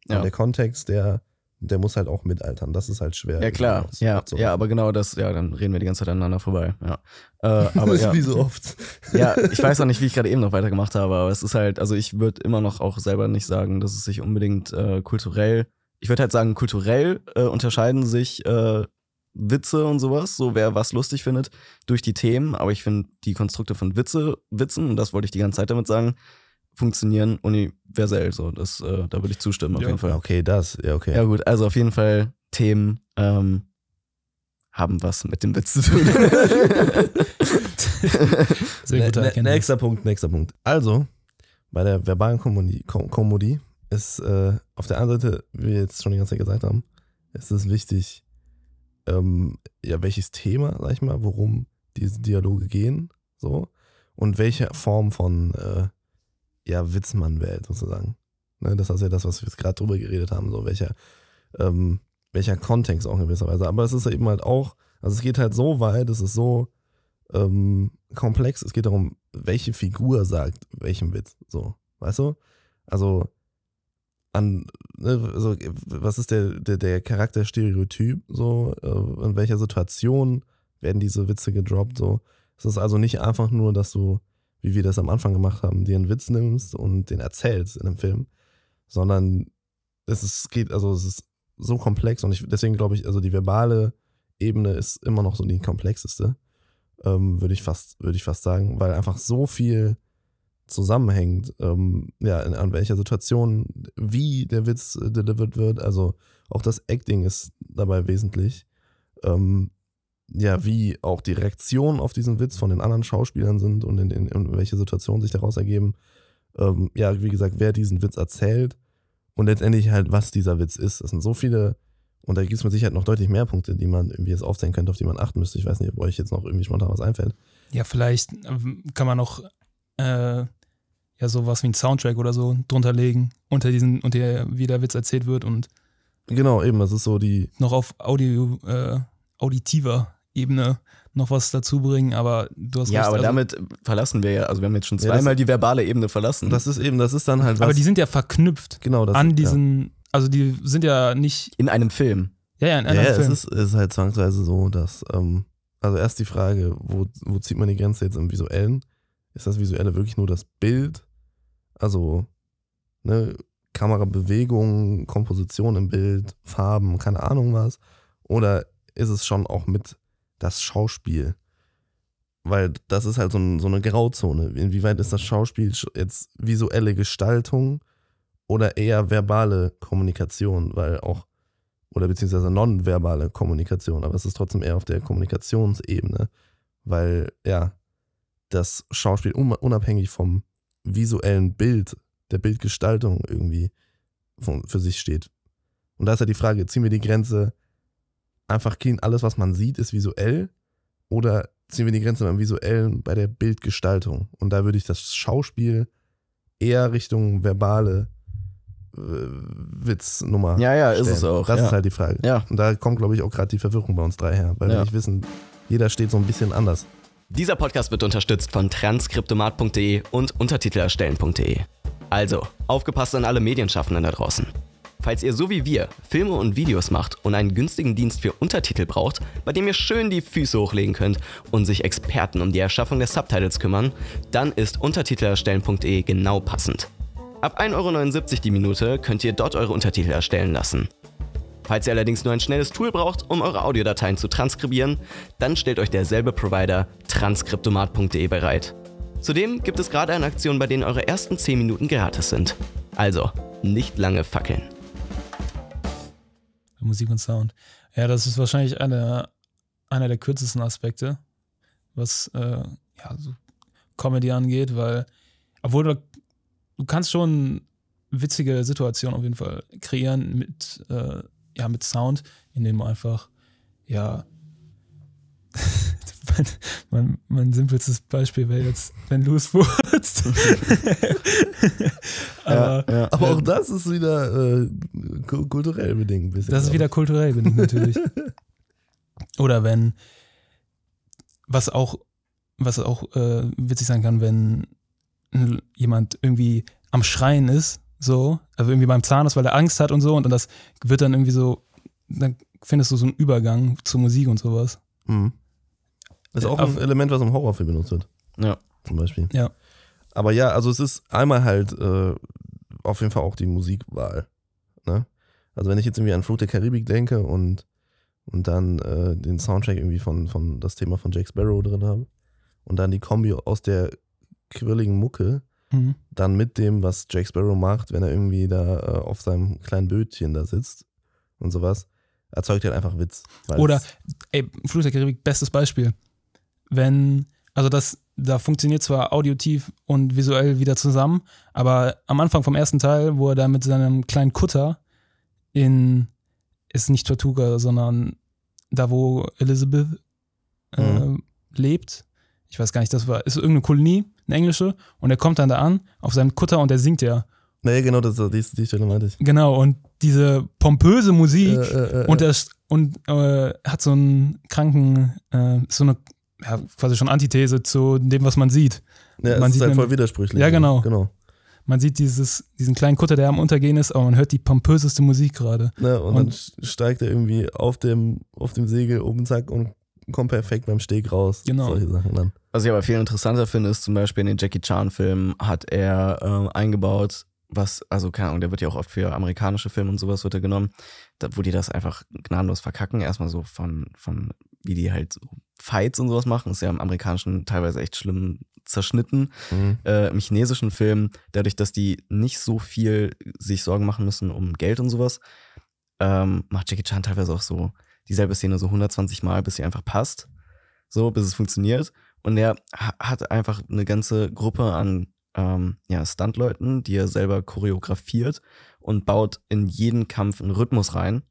Ja. Und der Kontext, der, der muss halt auch mitaltern. Das ist halt schwer. Ja, klar. Ja, ja, aber genau das, ja, dann reden wir die ganze Zeit aneinander vorbei. Ja. Äh, aber das ja. ist wie so oft. ja, ich weiß auch nicht, wie ich gerade eben noch weitergemacht habe, aber es ist halt, also ich würde immer noch auch selber nicht sagen, dass es sich unbedingt äh, kulturell, ich würde halt sagen, kulturell äh, unterscheiden sich äh, Witze und sowas, so wer was lustig findet, durch die Themen, aber ich finde die Konstrukte von Witze, Witzen, und das wollte ich die ganze Zeit damit sagen, funktionieren universell, so, das, äh, da würde ich zustimmen auf Ja. jeden Fall. Okay, das, ja, okay. Ja gut, also auf jeden Fall Themen ähm, haben was mit dem Witz zu tun. Sehr Ne- guter ne- Erkenntnis. nächster Punkt, nächster Punkt. Also, bei der verbalen Komödie, Kom Komödie ist äh, auf der einen Seite, wie wir jetzt schon die ganze Zeit gesagt haben, ist es wichtig, ähm, ja, welches Thema, sag ich mal, worum diese Dialoge gehen, so, und welche Form von, äh, ja, Witz man wählt, sozusagen. Ne, das ist ja das, was wir jetzt gerade drüber geredet haben, so, welcher, ähm, welcher Kontext auch in gewisser Weise. Aber es ist eben halt auch, also es geht halt so weit, es ist so, ähm, komplex. Es geht darum, welche Figur sagt welchen Witz. So, weißt du? Also, an, ne, also, was ist der, der, der Charakterstereotyp? So, äh, in welcher Situation werden diese Witze gedroppt? So, es ist also nicht einfach nur, dass du, wie wir das am Anfang gemacht haben, dir einen Witz nimmst und den erzählst in einem Film, sondern es ist, geht, also es ist so komplex und ich, deswegen glaube ich, also die verbale Ebene ist immer noch so die komplexeste ähm, würde ich fast, würde ich fast sagen, weil einfach so viel zusammenhängt, ähm, ja, in, an welcher Situation, wie der Witz äh, delivered wird. Also auch das Acting ist dabei wesentlich. Ähm, ja, wie auch die Reaktionen auf diesen Witz von den anderen Schauspielern sind und in, in, in welche Situationen sich daraus ergeben. Ähm, ja, wie gesagt, wer diesen Witz erzählt und letztendlich halt, was dieser Witz ist. Das sind so viele und da gibt es mit Sicherheit noch deutlich mehr Punkte, die man irgendwie jetzt aufzählen könnte, auf die man achten müsste. Ich weiß nicht, ob euch jetzt noch irgendwie spontan was einfällt. Ja, vielleicht ähm, kann man noch äh, ja sowas wie ein Soundtrack oder so drunter legen, unter diesen, unter der, wie der Witz erzählt wird und Genau, eben, das ist so die, noch auf Audio, äh, auditiver Ebene noch was dazu bringen, aber du hast ja, recht, aber also, damit verlassen wir ja, also wir haben jetzt schon Ja, das- zweimal die verbale Ebene verlassen. das ist eben, das ist dann halt was. aber die sind ja verknüpft genau, das, an ja. diesen, also die sind ja nicht, in einem Film. ja, ja, in Ja, anderen ja es Filmen. ist, es ist halt zwangsweise so, dass, ähm, also erst die Frage, wo, wo zieht man die Grenze jetzt im Visuellen? Ist das Visuelle wirklich nur das Bild? Also, ne, Kamerabewegung, Komposition im Bild, Farben, keine Ahnung was? Oder ist es schon auch mit das Schauspiel? Weil das ist halt so, ein, so eine Grauzone. Inwieweit ist das Schauspiel jetzt visuelle Gestaltung oder eher verbale Kommunikation? Weil auch, oder beziehungsweise nonverbale Kommunikation, aber es ist trotzdem eher auf der Kommunikationsebene. Weil, ja, das Schauspiel unabhängig vom visuellen Bild, der Bildgestaltung irgendwie für sich steht. Und da ist ja die Frage, ziehen wir die Grenze einfach clean, alles was man sieht ist visuell oder ziehen wir die Grenze beim visuellen bei der Bildgestaltung? Und da würde ich das Schauspiel eher Richtung verbale äh, Witznummer. Ja, ja, stellen. ist es auch. Das ja. ist halt die Frage. Ja. Und da kommt, glaube ich, auch gerade die Verwirrung bei uns drei her, weil Ja. wir nicht wissen, jeder steht so ein bisschen anders. Dieser Podcast wird unterstützt von transkriptomat.de und untertitelerstellen.de. Also, aufgepasst an alle Medienschaffenden da draußen. Falls ihr so wie wir Filme und Videos macht und einen günstigen Dienst für Untertitel braucht, bei dem ihr schön die Füße hochlegen könnt und sich Experten um die Erschaffung der Subtitles kümmern, dann ist untertitelerstellen.de genau passend. Ab 1,79 Euro die Minute könnt ihr dort eure Untertitel erstellen lassen. Falls ihr allerdings nur ein schnelles Tool braucht, um eure Audiodateien zu transkribieren, dann stellt euch derselbe Provider transkriptomat.de bereit. Zudem gibt es gerade eine Aktion, bei denen eure ersten 10 Minuten gratis sind. Also, nicht lange fackeln. Musik und Sound. Ja, das ist wahrscheinlich eine, einer der kürzesten Aspekte, was äh, ja, so Comedy angeht, weil, obwohl du, du kannst schon witzige Situationen auf jeden Fall kreieren mit, äh, ja, mit Sound, indem du einfach, ja, mein, mein, mein simpelstes Beispiel wäre jetzt, wenn du es furzt. Aber ja, ja. Aber auch das ist wieder äh, ku- kulturell bedingt ein bisschen. Das ist wieder kulturell bedingt natürlich. Oder wenn, was auch, was auch äh, witzig sein kann, wenn jemand irgendwie am Schreien ist, so, also irgendwie beim Zahnarzt, weil er Angst hat und so, und das wird dann irgendwie so, dann findest du so einen Übergang zur Musik und sowas. Mhm. Das ist auch ein Element, was im Horrorfilm benutzt wird, ja. zum Beispiel. Ja. Aber ja, also es ist einmal halt äh, auf jeden Fall auch die Musikwahl. Ne? Also wenn ich jetzt irgendwie an Flut der Karibik denke und, und dann äh, den Soundtrack irgendwie von, von das Thema von Jack Sparrow drin habe und dann die Kombi aus der quirligen Mucke, Mhm. dann mit dem, was Jack Sparrow macht, wenn er irgendwie da äh, auf seinem kleinen Bötchen da sitzt und sowas, erzeugt halt einfach Witz. Oder, ey, Fluch der Karibik, bestes Beispiel. Wenn, also das, da funktioniert zwar audiotief und visuell wieder zusammen, aber am Anfang vom ersten Teil, wo er da mit seinem kleinen Kutter in, ist nicht Tortuga, sondern da, wo Elizabeth äh, Mhm. lebt, ich weiß gar nicht, das war, ist irgendeine Kolonie, eine englische, und er kommt dann da an, auf seinem Kutter und er singt ja. naja, genau, das, die, die Stelle meinte ich. Genau, und diese pompöse Musik, Äh, äh, äh, und er st- und äh, hat so einen kranken, äh, so eine ja, quasi schon Antithese zu dem, was man sieht. ja, man es ist sieht halt einen- voll widersprüchlich. Ja, genau. genau. Man sieht dieses, diesen kleinen Kutter, der am Untergehen ist, aber man hört die pompöseste Musik gerade. Ne, und, Und- dann steigt er irgendwie auf dem, auf dem Segel oben, zack, und kommt perfekt beim Steg raus. Genau. Solche Sachen dann. Was ich aber viel interessanter finde, ist zum Beispiel in den Jackie Chan-Filmen hat er ähm, eingebaut, was, also keine Ahnung, der wird ja auch oft für amerikanische Filme und sowas wird er genommen, da, wo die das einfach gnadenlos verkacken. Erstmal so von, von, wie die halt so Fights und sowas machen, ist ja im amerikanischen teilweise echt schlimm zerschnitten. Mhm. Äh, Im chinesischen Film, dadurch, dass die nicht so viel sich Sorgen machen müssen um Geld und sowas, ähm, macht Jackie Chan teilweise auch so dieselbe Szene so 120 Mal, bis sie einfach passt. So, bis es funktioniert. Und er ha- hat einfach eine ganze Gruppe an ähm, ja, Stuntleuten, die er selber choreografiert und baut in jeden Kampf einen Rhythmus rein.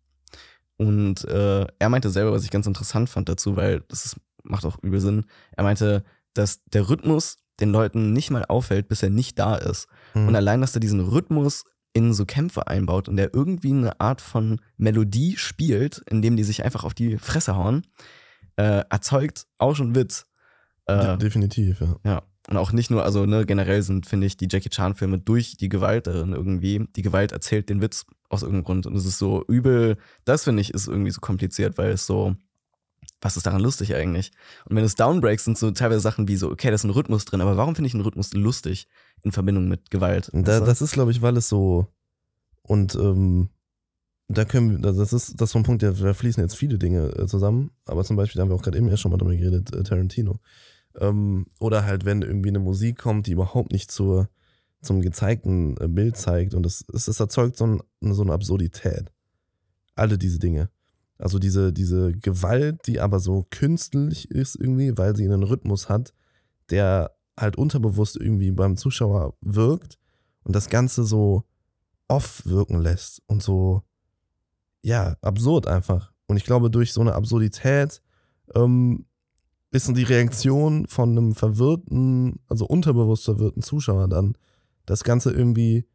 Und äh, er meinte selber, was ich ganz interessant fand dazu, weil das ist, macht auch übel Sinn. Er meinte, dass der Rhythmus den Leuten nicht mal auffällt, bis er nicht da ist. Mhm. Und allein, dass er diesen Rhythmus in so Kämpfe einbaut und der irgendwie eine Art von Melodie spielt, indem die sich einfach auf die Fresse hauen, äh, erzeugt auch schon Witz. Äh, definitiv, ja. ja. Und auch nicht nur, also ne, generell sind, finde ich, die Jackie Chan-Filme durch die Gewalt darin irgendwie. Die Gewalt erzählt den Witz aus irgendeinem Grund. Und es ist so übel, das finde ich, ist irgendwie so kompliziert, weil es so, was ist daran lustig eigentlich? Und wenn es Downbreaks sind so teilweise Sachen wie so, okay, da ist ein Rhythmus drin, aber warum finde ich einen Rhythmus lustig? in Verbindung mit Gewalt. Da, das ist, glaube ich, weil es so. Und ähm, da können wir, das ist das ist so ein Punkt, da, da fließen jetzt viele Dinge äh, zusammen. Aber zum Beispiel, da haben wir auch gerade eben erst schon mal drüber geredet, äh, Tarantino. Ähm, oder halt, wenn irgendwie eine Musik kommt, die überhaupt nicht zur, zum gezeigten äh, Bild zeigt. Und es, es, es erzeugt so, ein, so eine Absurdität. Alle diese Dinge. Also diese, diese Gewalt, die aber so künstlich ist irgendwie, weil sie einen Rhythmus hat, der halt unterbewusst irgendwie beim Zuschauer wirkt und das Ganze so off wirken lässt und so, ja, absurd einfach. Und ich glaube, durch so eine Absurdität ähm, ist die Reaktion von einem verwirrten, also unterbewusst verwirrten Zuschauer dann, das Ganze irgendwie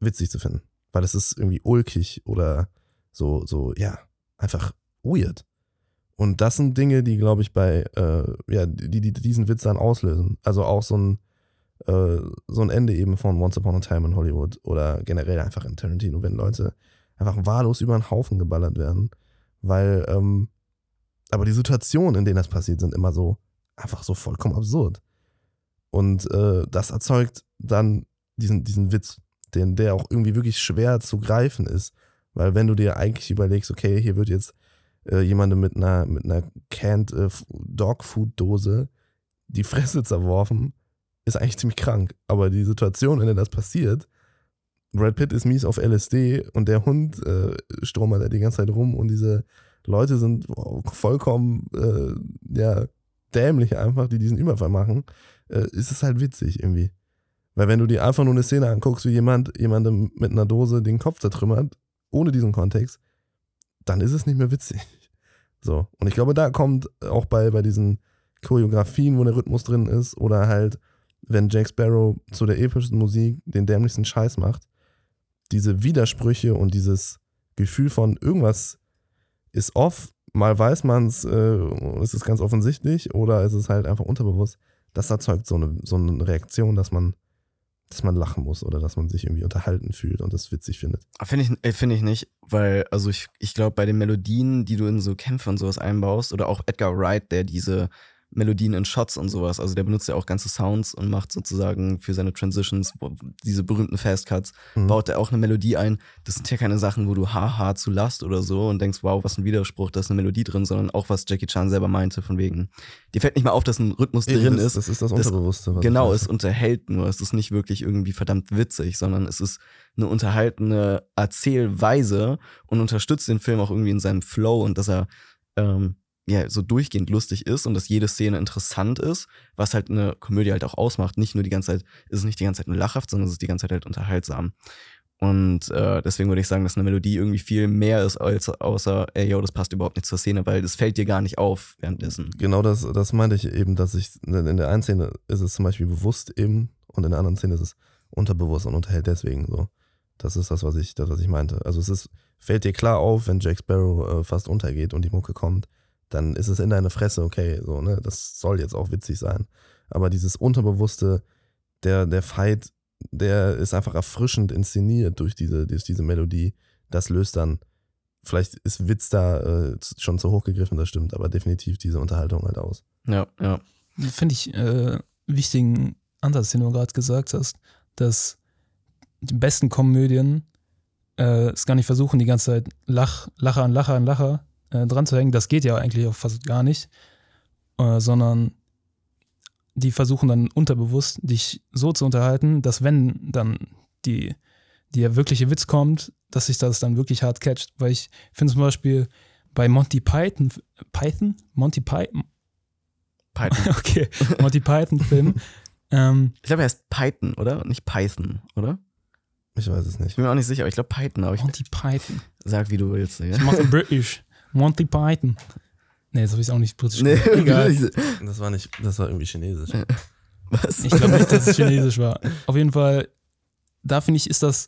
witzig zu finden. Weil es ist irgendwie ulkig oder so, so, ja, einfach weird. Und das sind Dinge, die, glaube ich, bei, äh, ja, die, die diesen Witz dann auslösen. Also auch so ein, äh, so ein Ende eben von Once Upon a Time in Hollywood oder generell einfach in Tarantino, wenn Leute einfach wahllos über einen Haufen geballert werden. Weil, ähm, aber die Situationen, in denen das passiert, sind immer so, einfach so vollkommen absurd. Und äh, das erzeugt dann diesen, diesen Witz, den, der auch irgendwie wirklich schwer zu greifen ist. Weil wenn du dir eigentlich überlegst, okay, hier wird jetzt äh, jemandem mit einer, mit einer canned äh, Dogfood-Dose die Fresse zerworfen, ist eigentlich ziemlich krank. Aber die Situation, in der das passiert, Brad Pitt ist mies auf LSD und der Hund äh, stromert da die ganze Zeit rum und diese Leute sind vollkommen äh, ja, dämlich einfach, die diesen Überfall machen, äh, ist es halt witzig irgendwie. Weil wenn du dir einfach nur eine Szene anguckst, wie jemand jemandem mit einer Dose den Kopf zertrümmert, ohne diesen Kontext, dann ist es nicht mehr witzig. So. Und ich glaube, da kommt auch bei, bei diesen Choreografien, wo der Rhythmus drin ist, oder halt, wenn Jack Sparrow zu der epischsten Musik den dämlichsten Scheiß macht, diese Widersprüche und dieses Gefühl von irgendwas ist off, mal weiß man es, äh, es ist ganz offensichtlich, oder es ist halt einfach unterbewusst. Das erzeugt so eine, so eine Reaktion, dass man, dass man lachen muss oder dass man sich irgendwie unterhalten fühlt und das witzig findet. Finde ich, äh, finde ich nicht, weil, also ich, ich glaube, bei den Melodien, die du in so Kämpfe und sowas einbaust, oder auch Edgar Wright, der diese Melodien in Shots und sowas, also der benutzt ja auch ganze Sounds und macht sozusagen für seine Transitions, diese berühmten Fastcuts, Mhm. baut er auch eine Melodie ein. Das sind ja keine Sachen, wo du haha zu Last oder so und denkst, wow, was ein Widerspruch, da ist eine Melodie drin, sondern auch was Jackie Chan selber meinte, von wegen, dir fällt nicht mal auf, dass ein Rhythmus drin das, ist. Das ist das Unterbewusste. was Genau, es unterhält nur. Es ist nicht wirklich irgendwie verdammt witzig, sondern es ist eine unterhaltene Erzählweise und unterstützt den Film auch irgendwie in seinem Flow und dass er ähm, ja so durchgehend lustig ist und dass jede Szene interessant ist, was halt eine Komödie halt auch ausmacht. Nicht nur die ganze Zeit, ist es nicht die ganze Zeit nur lachhaft, sondern es ist die ganze Zeit halt unterhaltsam. Und äh, deswegen würde ich sagen, dass eine Melodie irgendwie viel mehr ist, als außer, ey, yo, das passt überhaupt nicht zur Szene, weil das fällt dir gar nicht auf währenddessen. Genau das, das meinte ich eben, dass ich, in der einen Szene ist es zum Beispiel bewusst eben und in der anderen Szene ist es unterbewusst und unterhält deswegen so. Das ist das, was ich, das, was ich meinte. Also es ist, fällt dir klar auf, wenn Jack Sparrow äh, fast untergeht und die Mucke kommt, dann ist es in deine Fresse, okay, so, ne, das soll jetzt auch witzig sein. Aber dieses Unterbewusste, der, der Fight, der ist einfach erfrischend inszeniert durch diese, durch diese Melodie. Das löst dann, vielleicht ist Witz da äh, schon zu hoch gegriffen, das stimmt, aber definitiv diese Unterhaltung halt aus. Ja, ja. Finde ich äh, wichtigen Ansatz, den du gerade gesagt hast, dass die besten Komödien äh, es gar nicht versuchen, die ganze Zeit Lach, Lacher an Lacher an Lacher äh, dran zu hängen. Das geht ja eigentlich auch fast gar nicht, äh, sondern die versuchen dann unterbewusst, dich so zu unterhalten, dass wenn dann die, der wirkliche Witz kommt, dass sich das dann wirklich hart catcht. Weil ich finde zum Beispiel bei Monty Python, Python? Monty Python? Python. Okay, Monty Python-Film. ähm, Ich glaube, er heißt Python, oder? Und Nicht Python, oder? Ich weiß es Ich nicht. bin mir auch nicht sicher, aber ich glaube Python, aber ich Monty Python. sag, wie du willst. Ja. Ich mache British. Monty Python. Nee, jetzt habe ich es auch nicht britisch Nee. Egal. Das war nicht, das war irgendwie chinesisch. Was? Ich glaube nicht, dass es chinesisch war. Auf jeden Fall, da finde ich, ist das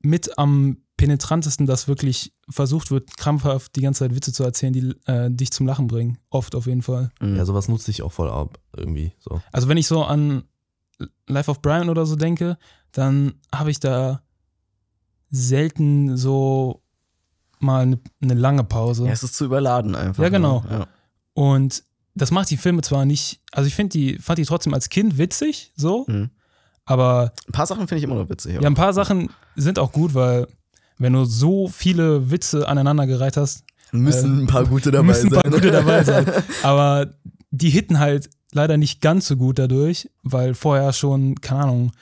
mit am penetrantesten, dass wirklich versucht wird, krampfhaft die ganze Zeit Witze zu erzählen, die äh, dich zum Lachen bringen. Oft auf jeden Fall. Mhm. Ja, sowas nutze ich auch voll ab, irgendwie. So. Also wenn ich so an Life of Brian oder so denke, dann habe ich da selten so mal eine, eine lange Pause. ja, es ist zu überladen einfach. Ja, genau. ne? Ja. Und das macht die Filme zwar nicht, also ich finde die, fand die trotzdem als Kind witzig, so, Mhm. Aber Ein paar Sachen finde ich immer noch witzig. ja, ein paar Sachen sind auch gut, weil wenn du so viele Witze aneinandergereiht hast, müssen ein paar gute dabei müssen ein sein. paar gute dabei sein. Aber die hitten halt leider nicht ganz so gut dadurch, weil vorher schon, keine Ahnung,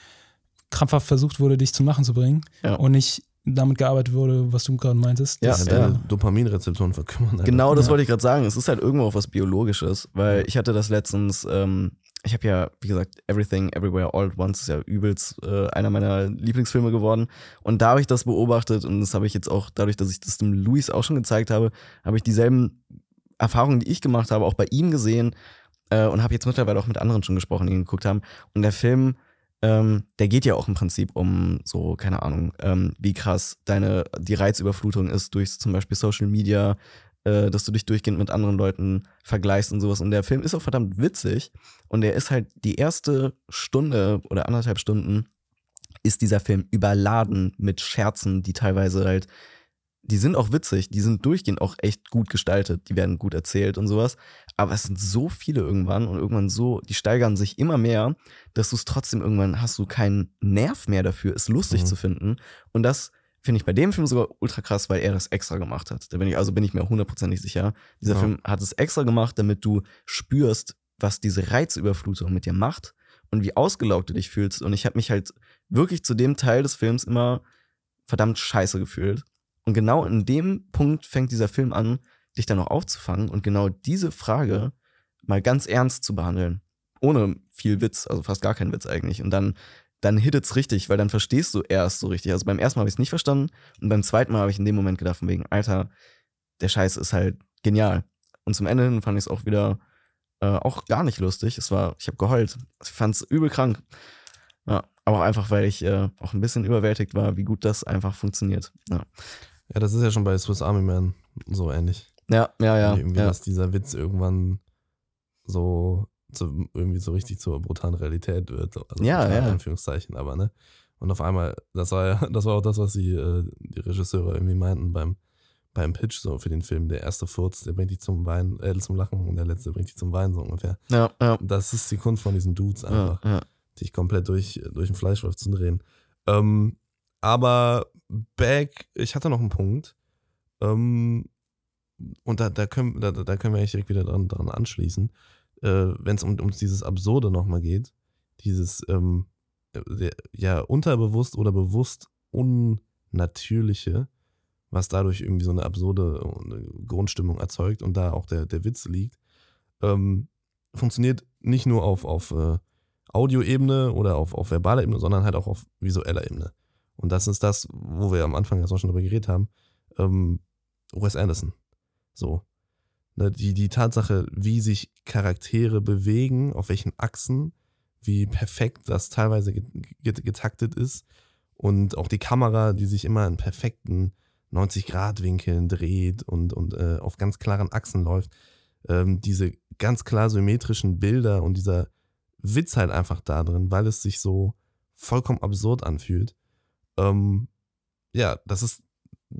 krampfhaft versucht wurde, dich zum Lachen zu bringen Ja. und nicht damit gearbeitet wurde, was du gerade meintest. Ja, Das- Ja, deine ja. Dopaminrezeptoren verkümmern. Genau, das Ja. wollte ich gerade sagen. Es ist halt irgendwo auch was Biologisches, weil ich hatte das letztens, ähm, ich habe ja, wie gesagt, Everything, Everywhere, All at Once ist ja übelst äh, einer meiner Lieblingsfilme geworden. Und da habe ich das beobachtet und das habe ich jetzt auch, dadurch, dass ich das dem Luis auch schon gezeigt habe, habe ich dieselben Erfahrungen, die ich gemacht habe, auch bei ihm gesehen äh, und habe jetzt mittlerweile auch mit anderen schon gesprochen, die ihn geguckt haben. Und der Film, ähm, der geht ja auch im Prinzip um so, keine Ahnung, ähm, wie krass deine, die Reizüberflutung ist durch zum Beispiel Social Media, äh, dass du dich durchgehend mit anderen Leuten vergleichst und sowas. Und der Film ist auch verdammt witzig. Und der ist halt die erste Stunde oder anderthalb Stunden ist dieser Film überladen mit Scherzen, die teilweise halt, die sind auch witzig, die sind durchgehend auch echt gut gestaltet, die werden gut erzählt und sowas. Aber es sind so viele irgendwann und irgendwann so, die steigern sich immer mehr, dass du es trotzdem irgendwann hast du keinen Nerv mehr dafür, es lustig Mhm. zu finden. Und das finde ich bei dem Film sogar ultra krass, weil er das extra gemacht hat. Da bin ich, also bin ich mir hundertprozentig sicher. Dieser Ja. Film hat es extra gemacht, damit du spürst, was diese Reizüberflutung mit dir macht und wie ausgelaugt du dich fühlst. Und ich habe mich halt wirklich zu dem Teil des Films immer verdammt scheiße gefühlt. Und genau in dem Punkt fängt dieser Film an, dich dann auch aufzufangen und genau diese Frage mal ganz ernst zu behandeln. Ohne viel Witz, also fast gar keinen Witz eigentlich. Und dann, dann hittet's richtig, weil dann verstehst du erst so richtig. Also beim ersten Mal habe ich es nicht verstanden und beim zweiten Mal habe ich in dem Moment gedacht, von wegen, Alter, der Scheiß ist halt genial. Und zum Ende hin fand ich es auch wieder äh, auch gar nicht lustig. Es war, ich habe geheult. Ich fand es übel krank. Ja, aber auch einfach, weil ich äh, auch ein bisschen überwältigt war, wie gut das einfach funktioniert. Ja, Ja, das ist ja schon bei Swiss Army Man so ähnlich. ja, ja. ja, irgendwie, ja. dass dieser Witz irgendwann so zu, irgendwie so richtig zur brutalen Realität wird. Also Ja, ja. Anführungszeichen, aber ne. Und auf einmal, das war ja, das war auch das, was die, äh, die Regisseure irgendwie meinten beim, beim Pitch so für den Film. Der erste Furz, der bringt dich zum Weinen, äh, zum Lachen und der letzte bringt dich zum Weinen, so ungefähr. ja, ja, Das ist die Kunst von diesen Dudes ja, einfach ja. dich komplett durch, durch den Fleischwolf zu drehen. Ähm, aber back, ich hatte noch einen Punkt. Ähm, und da, da, können, da, da können wir eigentlich direkt wieder dran, dran anschließen. Äh, Wenn es um, um dieses Absurde nochmal geht, dieses ähm, der, ja unterbewusst oder bewusst Unnatürliche, was dadurch irgendwie so eine absurde äh, Grundstimmung erzeugt und da auch der, der Witz liegt, ähm, funktioniert nicht nur auf, auf äh, Audioebene oder auf, auf verbaler Ebene, sondern halt auch auf visueller Ebene. Und das ist das, wo wir am Anfang ja auch schon drüber geredet haben. Ähm, Wes Anderson. So. Ne, die, die Tatsache, wie sich Charaktere bewegen, auf welchen Achsen, wie perfekt das teilweise get- get- getaktet ist und auch die Kamera, die sich immer in perfekten 90-Grad-Winkeln dreht und, und äh, auf ganz klaren Achsen läuft. Ähm, diese ganz klar symmetrischen Bilder und dieser Witz halt einfach da drin, weil es sich so vollkommen absurd anfühlt. Ähm, ja, das ist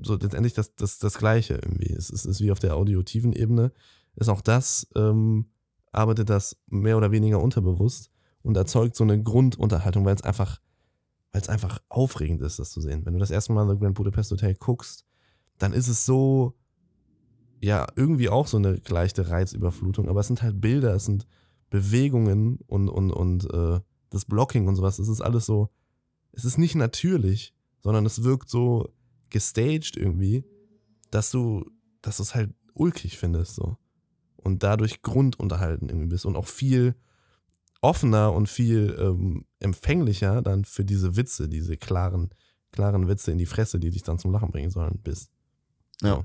so letztendlich das, das, das Gleiche irgendwie. Es ist, ist wie auf der audiotiven Ebene. Ist auch das, ähm, arbeitet das mehr oder weniger unterbewusst und erzeugt so eine Grundunterhaltung, weil es einfach, weil es einfach aufregend ist, das zu sehen. Wenn du das erste Mal The Grand Budapest Hotel guckst, dann ist es so, ja, irgendwie auch so eine leichte Reizüberflutung, aber es sind halt Bilder, es sind Bewegungen und, und, und äh, das Blocking und sowas. Es ist alles so, es ist nicht natürlich, sondern es wirkt so gestaged irgendwie, dass du, dass du es halt ulkig findest so. Und dadurch grundunterhalten irgendwie bist und auch viel offener und viel ähm, empfänglicher dann für diese Witze, diese klaren, klaren Witze in die Fresse, die dich dann zum Lachen bringen sollen, bist. Ja.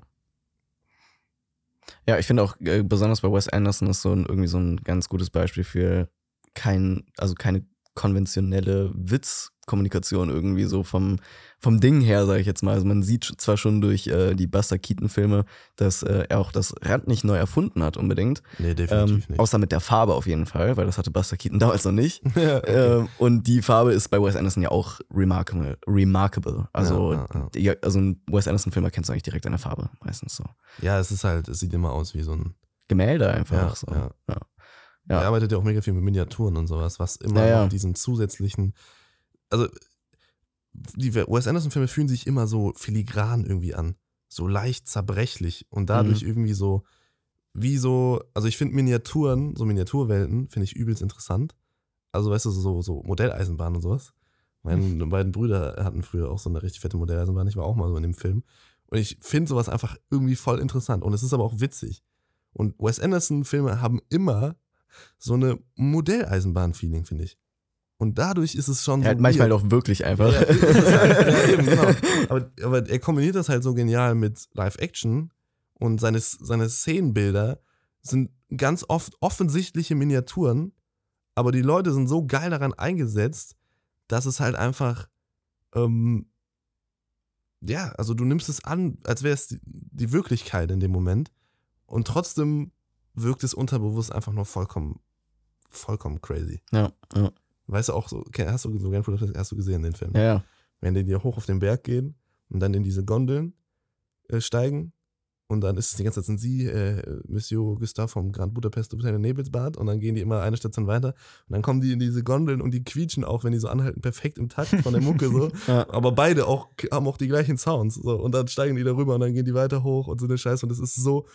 Ja, ich finde auch, äh, besonders bei Wes Anderson ist so ein, irgendwie so ein ganz gutes Beispiel für kein, also keine konventionelle Witzkommunikation irgendwie so vom, vom Ding her, sage ich jetzt mal. Also man sieht zwar schon durch äh, die Buster Keaton-Filme, dass äh, er auch das Rad nicht neu erfunden hat unbedingt. Nee, Ähm, definitiv nicht. außer mit der Farbe auf jeden Fall, weil das hatte Buster Keaton damals noch nicht. ja, okay. Ähm, und die Farbe ist bei Wes Anderson ja auch remarkable. remarkable. Also, Ja, ja, ja. also ein Wes Anderson-Film erkennst du eigentlich direkt an der Farbe, meistens so. ja, es ist halt, es sieht immer aus wie so ein. Gemälde einfach. Ja, so. ja. Ja. Er arbeitet ja auch mega viel mit Miniaturen und sowas, was immer Ja, ja. diesen zusätzlichen also die Wes Anderson-Filme fühlen sich immer so filigran irgendwie an. So leicht zerbrechlich und dadurch Mhm. irgendwie so, wie so, also ich finde Miniaturen, so Miniaturwelten, finde ich übelst interessant. Also weißt du, so, so Modelleisenbahn und sowas. Meine beiden Brüder hatten früher auch so eine richtig fette Modelleisenbahn. Ich war auch mal so in dem Film. Und ich finde sowas einfach irgendwie voll interessant. Und es ist aber auch witzig. Und Wes Anderson-Filme haben immer so eine Modelleisenbahn-Feeling, finde ich. Und dadurch ist es schon Ja, so. halt manchmal doch wirklich einfach. Ja, halt, ja, eben, genau. aber, aber er kombiniert das halt so genial mit Live-Action und seine, seine Szenenbilder sind ganz oft offensichtliche Miniaturen, aber die Leute sind so geil daran eingesetzt, dass es halt einfach, ähm, ja, also du nimmst es an, als wäre es die, die Wirklichkeit in dem Moment und trotzdem wirkt es unterbewusst einfach nur vollkommen, vollkommen crazy. ja, ja, Weißt du auch so, okay, hast du so Budapest, hast du gesehen den Film? ja, ja. wenn die hier hoch auf den Berg gehen und dann in diese Gondeln äh, steigen und dann ist es die ganze Zeit sind sie, äh, Monsieur Gustave vom Grand Budapest Hotel in Nebelsbad und dann gehen die immer eine Station weiter und dann kommen die in diese Gondeln und die quietschen auch, wenn die so anhalten, perfekt im Takt von der Mucke so. Ja. Aber beide auch haben auch die gleichen Sounds so und dann steigen die da rüber und dann gehen die weiter hoch und so eine Scheiße und es ist so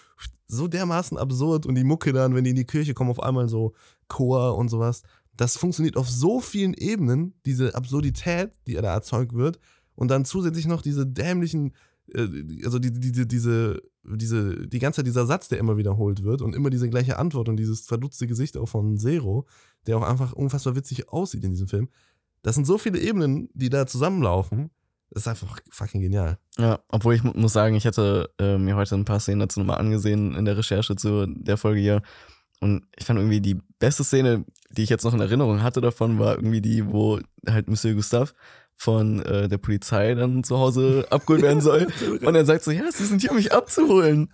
so dermaßen absurd und die Mucke dann, wenn die in die Kirche kommen, auf einmal so Chor und sowas. Das funktioniert auf so vielen Ebenen, diese Absurdität, die da erzeugt wird und dann zusätzlich noch diese dämlichen also die, die, die, diese, diese, die ganze Zeit dieser Satz, der immer wiederholt wird und immer diese gleiche Antwort und dieses verdutzte Gesicht auch von Zero, der auch einfach unfassbar witzig aussieht in diesem Film. Das sind so viele Ebenen, die da zusammenlaufen. Das ist einfach fucking genial. Ja, obwohl ich mu- muss sagen, ich hatte äh, mir heute ein paar Szenen dazu nochmal angesehen in der Recherche zu der Folge hier. Und ich fand irgendwie die beste Szene, die ich jetzt noch in Erinnerung hatte davon, war irgendwie die, wo halt Monsieur Gustave von äh, der Polizei dann zu Hause abgeholt werden soll. Und er sagt so, ja, sie sind hier, um mich abzuholen.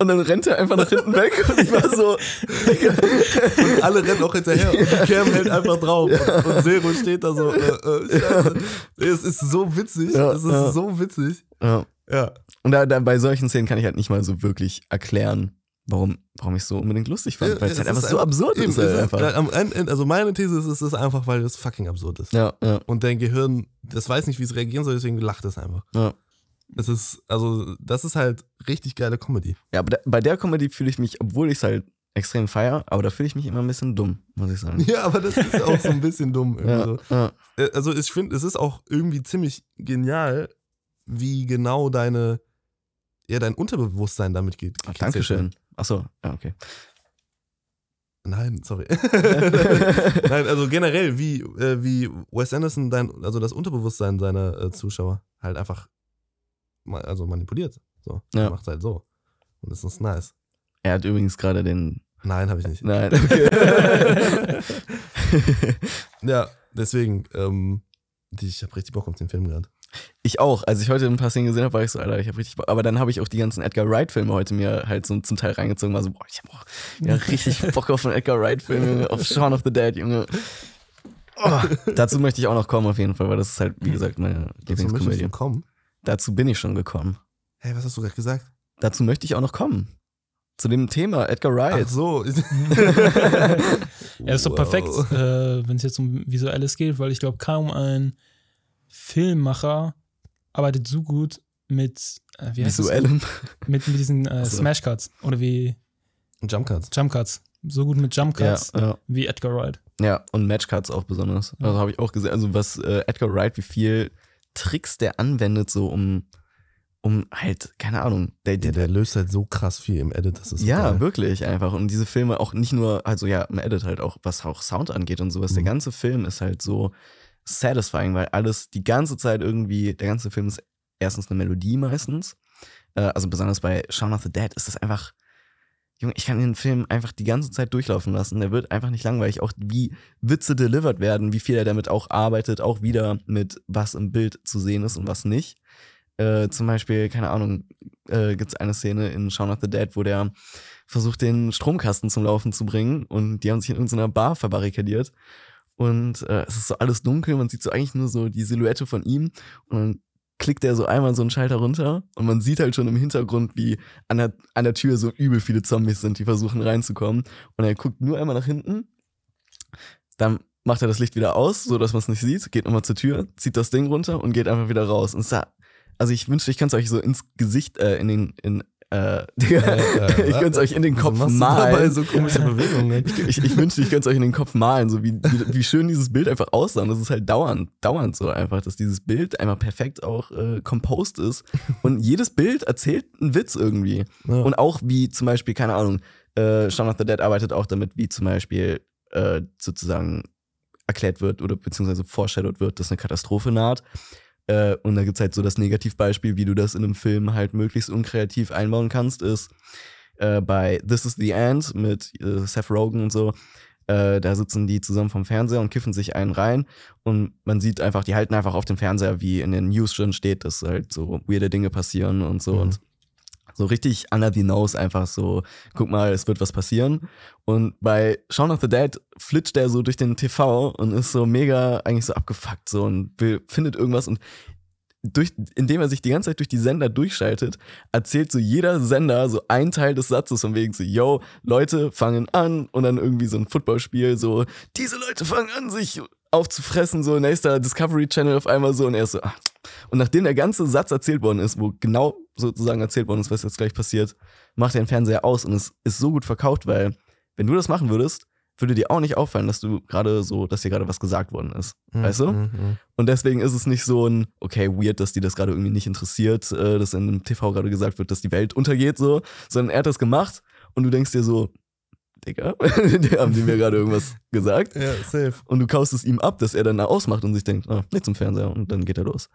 Und dann rennt er einfach nach hinten weg und ich war so, Und alle rennen auch hinterher und die Cam hält einfach drauf. Und, und Zero steht da so, äh, äh, scheiße. Es ist so witzig. Ja, es ist ja. so witzig. ja. Ja. Und da, da bei solchen Szenen kann ich halt nicht mal so wirklich erklären, warum, warum ich es so unbedingt lustig fand. Weil es halt einfach so absurd eben, ist. Halt einfach. am Ende, also meine These ist, es ist einfach, weil es fucking absurd ist. Ja, ja, Und dein Gehirn, das weiß nicht, wie es reagieren soll, deswegen lacht es einfach. ja. Es ist, also, das ist halt richtig geile Comedy. Ja, aber bei der Comedy fühle ich mich, obwohl ich es halt extrem feier, aber da fühle ich mich immer ein bisschen dumm, muss ich sagen. Ja, aber das ist auch so ein bisschen dumm. Ja, so. ja, Äh, Also, ich finde, es ist auch irgendwie ziemlich genial, wie genau deine, ja, dein Unterbewusstsein damit geht. Ach, Dankeschön. Achso, ja, okay. Nein, sorry. Nein, also generell, wie, äh, wie Wes Anderson dein, also das Unterbewusstsein seiner äh, Zuschauer halt einfach ma- also manipuliert. So. Ja. Er macht halt so. Und das ist nice. Er hat übrigens gerade den. Nein, habe ich nicht. Nein, okay. Ja, deswegen, ähm, ich habe richtig Bock auf den Film gerade. Ich auch. Als ich heute ein paar Szenen gesehen habe, war ich so, Alter, ich habe richtig Bock. Aber dann habe ich auch die ganzen Edgar Wright-Filme heute mir halt so zum Teil reingezogen. War so, boah, ich habe auch ja, richtig Bock auf einen Edgar Wright-Film, Junge, auf Shaun of the Dead, Junge. Oh, dazu möchte ich auch noch kommen, auf jeden Fall, weil das ist halt, wie gesagt, meine Dazu Lieblingskomödie. du kommen. Dazu bin ich schon gekommen. Hey, was hast du gerade gesagt? Dazu möchte ich auch noch kommen. Zu dem Thema Edgar Wright. Ach so. Er ist doch perfekt, äh, wenn es jetzt um Visuelles geht, weil ich glaube, kaum ein Filmmacher arbeitet so gut mit, äh, wie heißt das? Visuellem. Mit, mit diesen äh, so. Smash Cuts oder wie Jump Cuts. Jump Cuts. So gut mit Jump Ja, Cuts ja. wie Edgar Wright. ja, und Matchcuts auch besonders. Also habe ich auch gesehen, also was äh, Edgar Wright, wie viel Tricks der anwendet, so um, um halt, keine Ahnung, der, Der, der, der löst halt so krass viel im Edit, das ist so ja, geil. wirklich einfach. Und diese Filme auch nicht nur, also ja, im Edit halt auch, was auch Sound angeht und sowas. Der Mhm. ganze Film ist halt so satisfying, weil alles die ganze Zeit irgendwie, der ganze Film ist erstens eine Melodie meistens. Äh, also besonders bei Shaun of the Dead ist das einfach, Junge, ich kann den Film einfach die ganze Zeit durchlaufen lassen. Der wird einfach nicht langweilig. Auch wie Witze delivered werden, wie viel er damit auch arbeitet, auch wieder mit was im Bild zu sehen ist und was nicht. Äh, zum Beispiel, keine Ahnung, äh, gibt es eine Szene in Shaun of the Dead, wo der versucht, den Stromkasten zum Laufen zu bringen und die haben sich in irgendeiner Bar verbarrikadiert. Und äh, es ist so alles dunkel, man sieht so eigentlich nur so die Silhouette von ihm und dann klickt er so einmal so einen Schalter runter und man sieht halt schon im Hintergrund, wie an der, an der Tür so übel viele Zombies sind, die versuchen reinzukommen. Und er guckt nur einmal nach hinten, dann macht er das Licht wieder aus, so dass man es nicht sieht, geht nochmal zur Tür, zieht das Ding runter und geht einfach wieder raus. Und es sah, also ich wünschte, ich könnte es euch so ins Gesicht, äh, in den, in, äh, Digga, Äh, ich könnte es euch in den Kopf machst du dabei malen. so komische Bewegungen. Ich, ich, ich wünschte, ich könnte es euch in den Kopf malen, so wie, wie, wie schön dieses Bild einfach aussah. Und das ist halt dauernd, dauernd so einfach, dass dieses Bild einmal perfekt auch äh, composed ist. Und jedes Bild erzählt einen Witz irgendwie. Ja. Und auch wie zum Beispiel, keine Ahnung, äh, Shaun of the Dead arbeitet auch damit, wie zum Beispiel äh, sozusagen erklärt wird oder beziehungsweise foreshadowed wird, dass eine Katastrophe naht. Äh, und da gibt's halt so das Negativbeispiel, wie du das in einem Film halt möglichst unkreativ einbauen kannst, ist äh, bei This is the End mit äh, Seth Rogen und so. Äh, da sitzen die zusammen vom Fernseher und kiffen sich einen rein und man sieht einfach, die halten einfach auf dem Fernseher, wie in den News schon steht, dass halt so weirde Dinge passieren und so Mhm. und so richtig under the nose einfach so, guck mal, es wird was passieren. Und bei Shaun of the Dead flitscht er so durch den TV und ist so mega eigentlich so abgefuckt so und findet irgendwas und durch, indem er sich die ganze Zeit durch die Sender durchschaltet, erzählt so jeder Sender so einen Teil des Satzes von wegen so, yo, Leute fangen an und dann irgendwie so ein Footballspiel so, diese Leute fangen an, sich aufzufressen, so nächster Discovery Channel auf einmal so und er ist so, ah. Und nachdem der ganze Satz erzählt worden ist, wo genau sozusagen erzählt worden ist, was jetzt gleich passiert, macht er den Fernseher aus und es ist so gut verkauft, weil wenn du das machen würdest, würde dir auch nicht auffallen, dass du gerade so, dass dir gerade was gesagt worden ist. Weißt du? Mhm, mhm. Und deswegen ist es nicht so ein, okay, weird, dass die das gerade irgendwie nicht interessiert, äh, dass in einem TV gerade gesagt wird, dass die Welt untergeht, so, sondern er hat das gemacht und du denkst dir so, Digga, die haben die mir gerade irgendwas gesagt. Ja, safe. Und du kaust es ihm ab, dass er dann ausmacht und sich denkt, ah, nicht zum Fernseher und dann geht er los.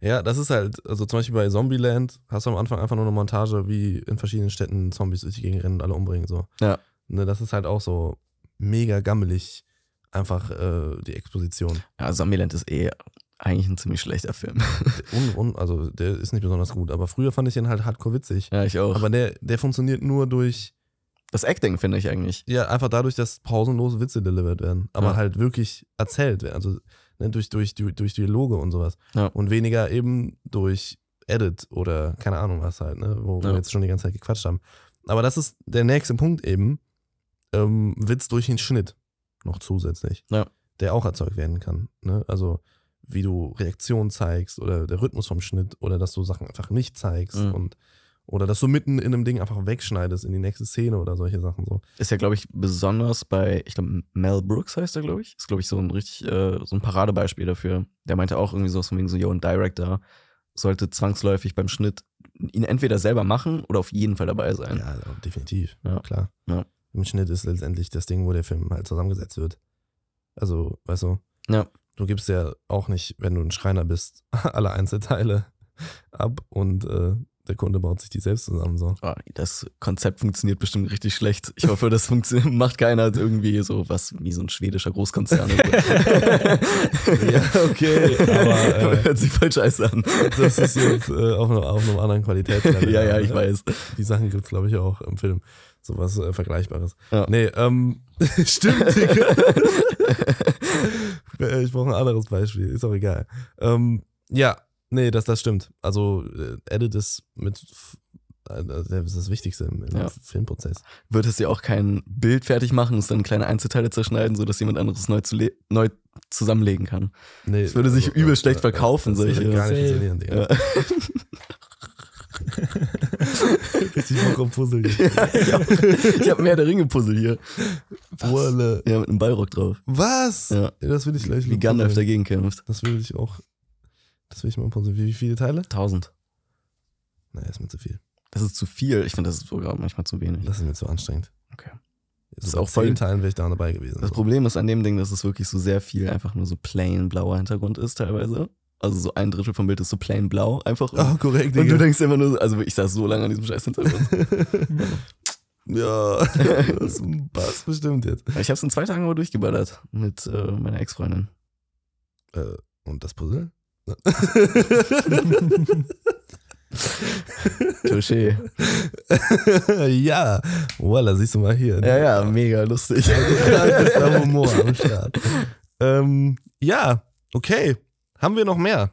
Ja, das ist halt, also zum Beispiel bei Zombieland hast du am Anfang einfach nur eine Montage, wie in verschiedenen Städten Zombies durch die Gegend rennen und alle umbringen. So. Ja. Ne, das ist halt auch so mega gammelig, einfach äh, die Exposition. Ja, Zombieland ist eh eigentlich ein ziemlich schlechter Film. Un, un, also der ist nicht besonders gut, aber früher fand ich den halt hardcore witzig. ja, ich auch. Aber der, der funktioniert nur durch, das Acting finde ich eigentlich. ja, einfach dadurch, dass pausenlos Witze delivered werden. Aber Ja. halt wirklich erzählt werden. Also ne, durch, durch, durch, durch Dialoge und sowas. Ja. Und weniger eben durch Edit oder keine Ahnung was halt, ne, wo Ja. wir jetzt schon die ganze Zeit gequatscht haben. Aber das ist der nächste Punkt eben. Ähm, Witz durch den Schnitt noch zusätzlich. Der auch erzeugt werden kann. Ne? Also wie du Reaktionen zeigst oder der Rhythmus vom Schnitt oder dass du Sachen einfach nicht zeigst Mhm. und oder dass du mitten in einem Ding einfach wegschneidest in die nächste Szene oder solche Sachen so. Ist ja, glaube ich, besonders bei, ich glaube, Mel Brooks heißt er, glaube ich. Ist, glaube ich, so ein richtig, äh, so ein Paradebeispiel dafür. Der meinte auch irgendwie so von wegen so, yo, ein Director sollte zwangsläufig beim Schnitt ihn entweder selber machen oder auf jeden Fall dabei sein. Ja, definitiv. Ja. Klar. Ja. Im Schnitt ist letztendlich das Ding, wo der Film halt zusammengesetzt wird. Also, weißt du, Ja. du gibst ja auch nicht, wenn du ein Schreiner bist, alle Einzelteile ab und äh, der Kunde baut sich die selbst zusammen. So. Ah, das Konzept funktioniert bestimmt richtig schlecht. Ich hoffe, das funktioniert, macht keiner irgendwie so was wie so ein schwedischer Großkonzern. Ja, okay, aber äh, Hört sich voll scheiße an. das ist jetzt äh, auf, einem, auf einem anderen Qualitätslevel. ja, ja, ich weiß. Die Sachen gibt es, glaube ich, auch im Film. Sowas äh, Vergleichbares. Ja. Nee, ähm, stimmt, Digga. Ich brauche ein anderes Beispiel, ist auch egal. Ähm, ja, nee, das, das stimmt. Also, äh, Edit ist mit, äh, das ist das Wichtigste im, im Ja. Filmprozess. Wird es ja auch kein Bild fertig machen, es dann in kleine Einzelteile zerschneiden, sodass jemand anderes neu, zu neu zusammenlegen kann. Nee, Das würde sich übel schlecht verkaufen, das würde solche- gar nicht funktionieren, Digga. Ja. Richtig Bock auf Puzzle. ja, ich habe hab mehr der Ringe-Puzzle hier. Wolle. Ja, mit einem Ballrock drauf. Was? Ja. Das will ich gleich Wie Gandalf dagegen kämpft. Das will ich auch. Das will ich mal puzzeln. Wie, viele Teile? Tausend. Naja, ist mir zu viel. Das ist zu viel. Ich finde, das ist sogar manchmal zu wenig. Das ist mir zu anstrengend. Okay. Das ist auch voll- zehn Teilen wäre ich da dabei gewesen. Das so. Problem ist an dem Ding, dass es wirklich so sehr viel einfach nur so plain blauer Hintergrund ist teilweise. Also so ein Drittel vom Bild ist so plain blau einfach. Oh, korrekt, und du Digga. denkst immer nur, so- also ich saß so lange an diesem scheiß Hintergrund. ja, das passt bestimmt jetzt. ich habe es in zwei Tagen aber durchgeballert mit äh, meiner Ex-Freundin. Äh, und das Puzzle? Touché. ja, voila, siehst du mal hier. Ja, ja, mega lustig. Der Humor am Start. Ähm, ja, okay. Haben wir noch mehr?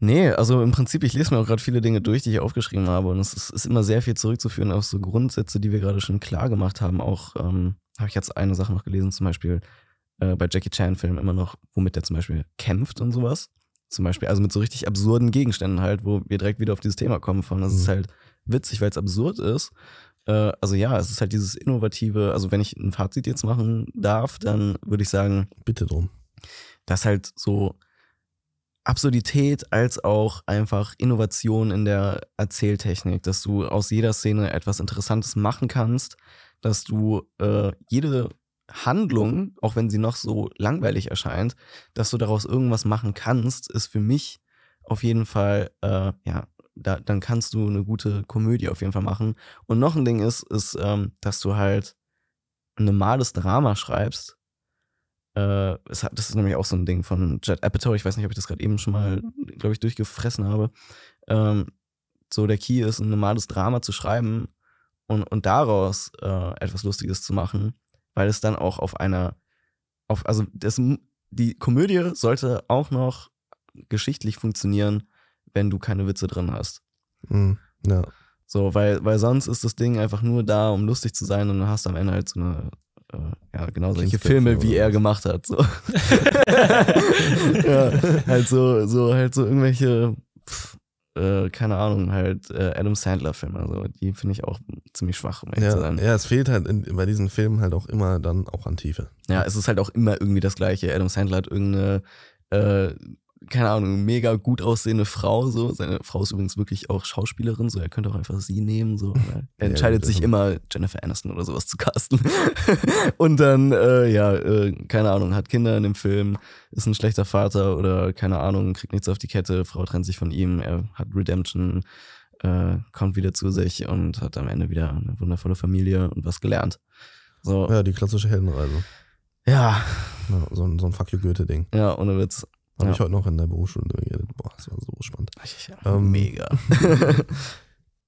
Nee, also im Prinzip, ich lese mir auch gerade viele Dinge durch, die ich aufgeschrieben habe. Und es ist, ist immer sehr viel zurückzuführen auf so Grundsätze, die wir gerade schon klar gemacht haben. Auch ähm, habe ich jetzt eine Sache noch gelesen, zum Beispiel äh, bei Jackie Chan-Filmen immer noch, womit der zum Beispiel kämpft und sowas. Zum Beispiel, also mit so richtig absurden Gegenständen halt, wo wir direkt wieder auf dieses Thema kommen von. Das Mhm. ist halt witzig, weil es absurd ist. Äh, also ja, es ist halt dieses innovative, also wenn ich ein Fazit jetzt machen darf, dann würde ich sagen, Bitte drum. dass halt so Absurdität als auch einfach Innovation in der Erzähltechnik, dass du aus jeder Szene etwas Interessantes machen kannst, dass du äh, jede Handlung, auch wenn sie noch so langweilig erscheint, dass du daraus irgendwas machen kannst, ist für mich auf jeden Fall, äh, ja, da, dann kannst du eine gute Komödie auf jeden Fall machen. Und noch ein Ding ist, ist, ähm, dass du halt ein normales Drama schreibst, äh, es hat, das ist nämlich auch so ein Ding von Judd Apatow. Ich weiß nicht, ob ich das gerade eben schon mal, glaube ich, durchgefressen habe. Ähm, so der Key ist, ein normales Drama zu schreiben und, und daraus äh, etwas Lustiges zu machen, weil es dann auch auf einer, auf, also das, die Komödie sollte auch noch geschichtlich funktionieren, wenn du keine Witze drin hast. Mhm. Ja. So, weil, weil sonst ist das Ding einfach nur da, um lustig zu sein und dann hast du am Ende halt so eine, äh, ja, genau solche Filme, wie er gemacht hat. So. ja, halt so, so, halt so irgendwelche, pff, äh, keine Ahnung, halt äh, Adam Sandler-Filme. So. Die finde ich auch ziemlich schwach, um ehrlich zu Ja, sein. ja, es fehlt halt in, bei diesen Filmen halt auch immer dann auch an Tiefe. Ja, es ist halt auch immer irgendwie das Gleiche. Adam Sandler hat irgendeine, äh, keine Ahnung, mega gut aussehende Frau. So. Seine Frau ist übrigens wirklich auch Schauspielerin, so er könnte auch einfach sie nehmen. So. Er Ja, entscheidet gut, sich immer, Jennifer Aniston oder sowas zu casten. Und dann, äh, ja, äh, keine Ahnung, hat Kinder in dem Film, ist ein schlechter Vater oder keine Ahnung, kriegt nichts auf die Kette, Frau trennt sich von ihm, er hat Redemption, äh, kommt wieder zu sich und hat am Ende wieder eine wundervolle Familie und was gelernt. So, Ja, die klassische Heldenreise. ja, Ja, so, ein- so ein Fuck you Goethe-Ding. ja, ohne Witz. Habe Ja. ich heute noch in der Berufsschule geredet. Boah, das war so spannend. Ja, Ähm, mega.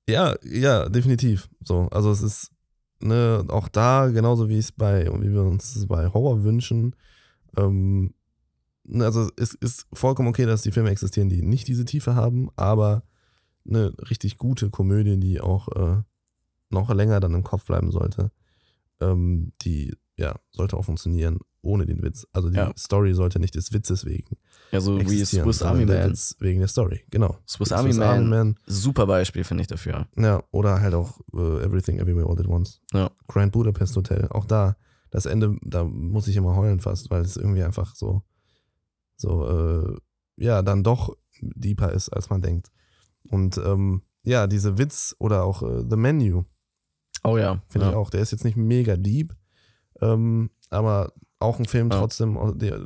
Ja, ja, definitiv. So, also es ist ne, auch da genauso wie es bei wie wir uns es bei Horror wünschen. Ähm, ne, also es ist vollkommen okay, dass die Filme existieren, die nicht diese Tiefe haben, aber eine richtig gute Komödie, die auch äh, noch länger dann im Kopf bleiben sollte, ähm, die ja sollte auch funktionieren ohne den Witz. Also die Ja. Story sollte nicht des Witzes wegen Ja, so wie Swiss Army Man. Wegen der Story. Genau. Swiss Army Man. Man Super Beispiel, finde ich dafür. ja, oder halt auch äh, Everything Everywhere All at Once. Ja. Grand Budapest Hotel. Auch da, das Ende, da muss ich immer heulen fast, weil es irgendwie einfach so, so, äh, ja, dann doch deeper ist, als man denkt. Und ähm, ja, diese Witz oder auch äh, The Menu, Oh ja. finde ja. ich auch, der ist jetzt nicht mega deep, ähm, aber auch ein Film Ja. trotzdem,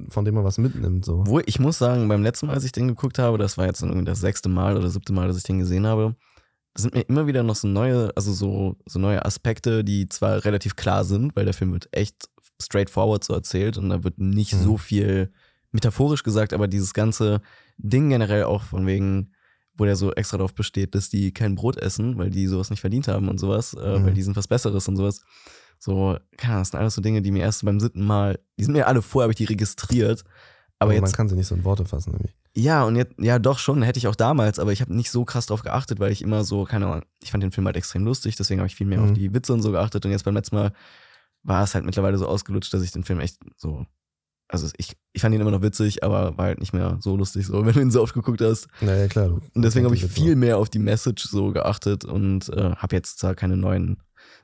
von dem man was mitnimmt. So. Obwohl, ich muss sagen, beim letzten Mal, als ich den geguckt habe, das war jetzt irgendwie das sechste Mal oder siebte Mal, dass ich den gesehen habe, sind mir immer wieder noch so neue, also so, so neue Aspekte, die zwar relativ klar sind, weil der Film wird echt straightforward so erzählt und da wird nicht Mhm. so viel metaphorisch gesagt, aber dieses ganze Ding generell auch von wegen, wo der so extra darauf besteht, dass die kein Brot essen, weil die sowas nicht verdient haben und sowas, äh, Mhm. weil die sind was Besseres und sowas. So, keine Ahnung, das sind alles so Dinge, die mir erst beim siebten Mal, die sind mir alle vorher, habe ich die registriert. Aber man jetzt, kann sie nicht so in Worte fassen. Irgendwie. ja, und jetzt, ja, doch schon, hätte ich auch damals, aber ich habe nicht so krass drauf geachtet, weil ich immer so, keine Ahnung, ich fand den Film halt extrem lustig, deswegen habe ich viel mehr Mhm. auf die Witze und so geachtet. Und jetzt beim letzten Mal war es halt mittlerweile so ausgelutscht, dass ich den Film echt so, also ich, ich fand ihn immer noch witzig, aber war halt nicht mehr so lustig, so, wenn du ihn so oft geguckt hast. Naja, klar. Du, Und deswegen habe ich viel mehr auf die Message so geachtet und äh, habe jetzt zwar keine neuen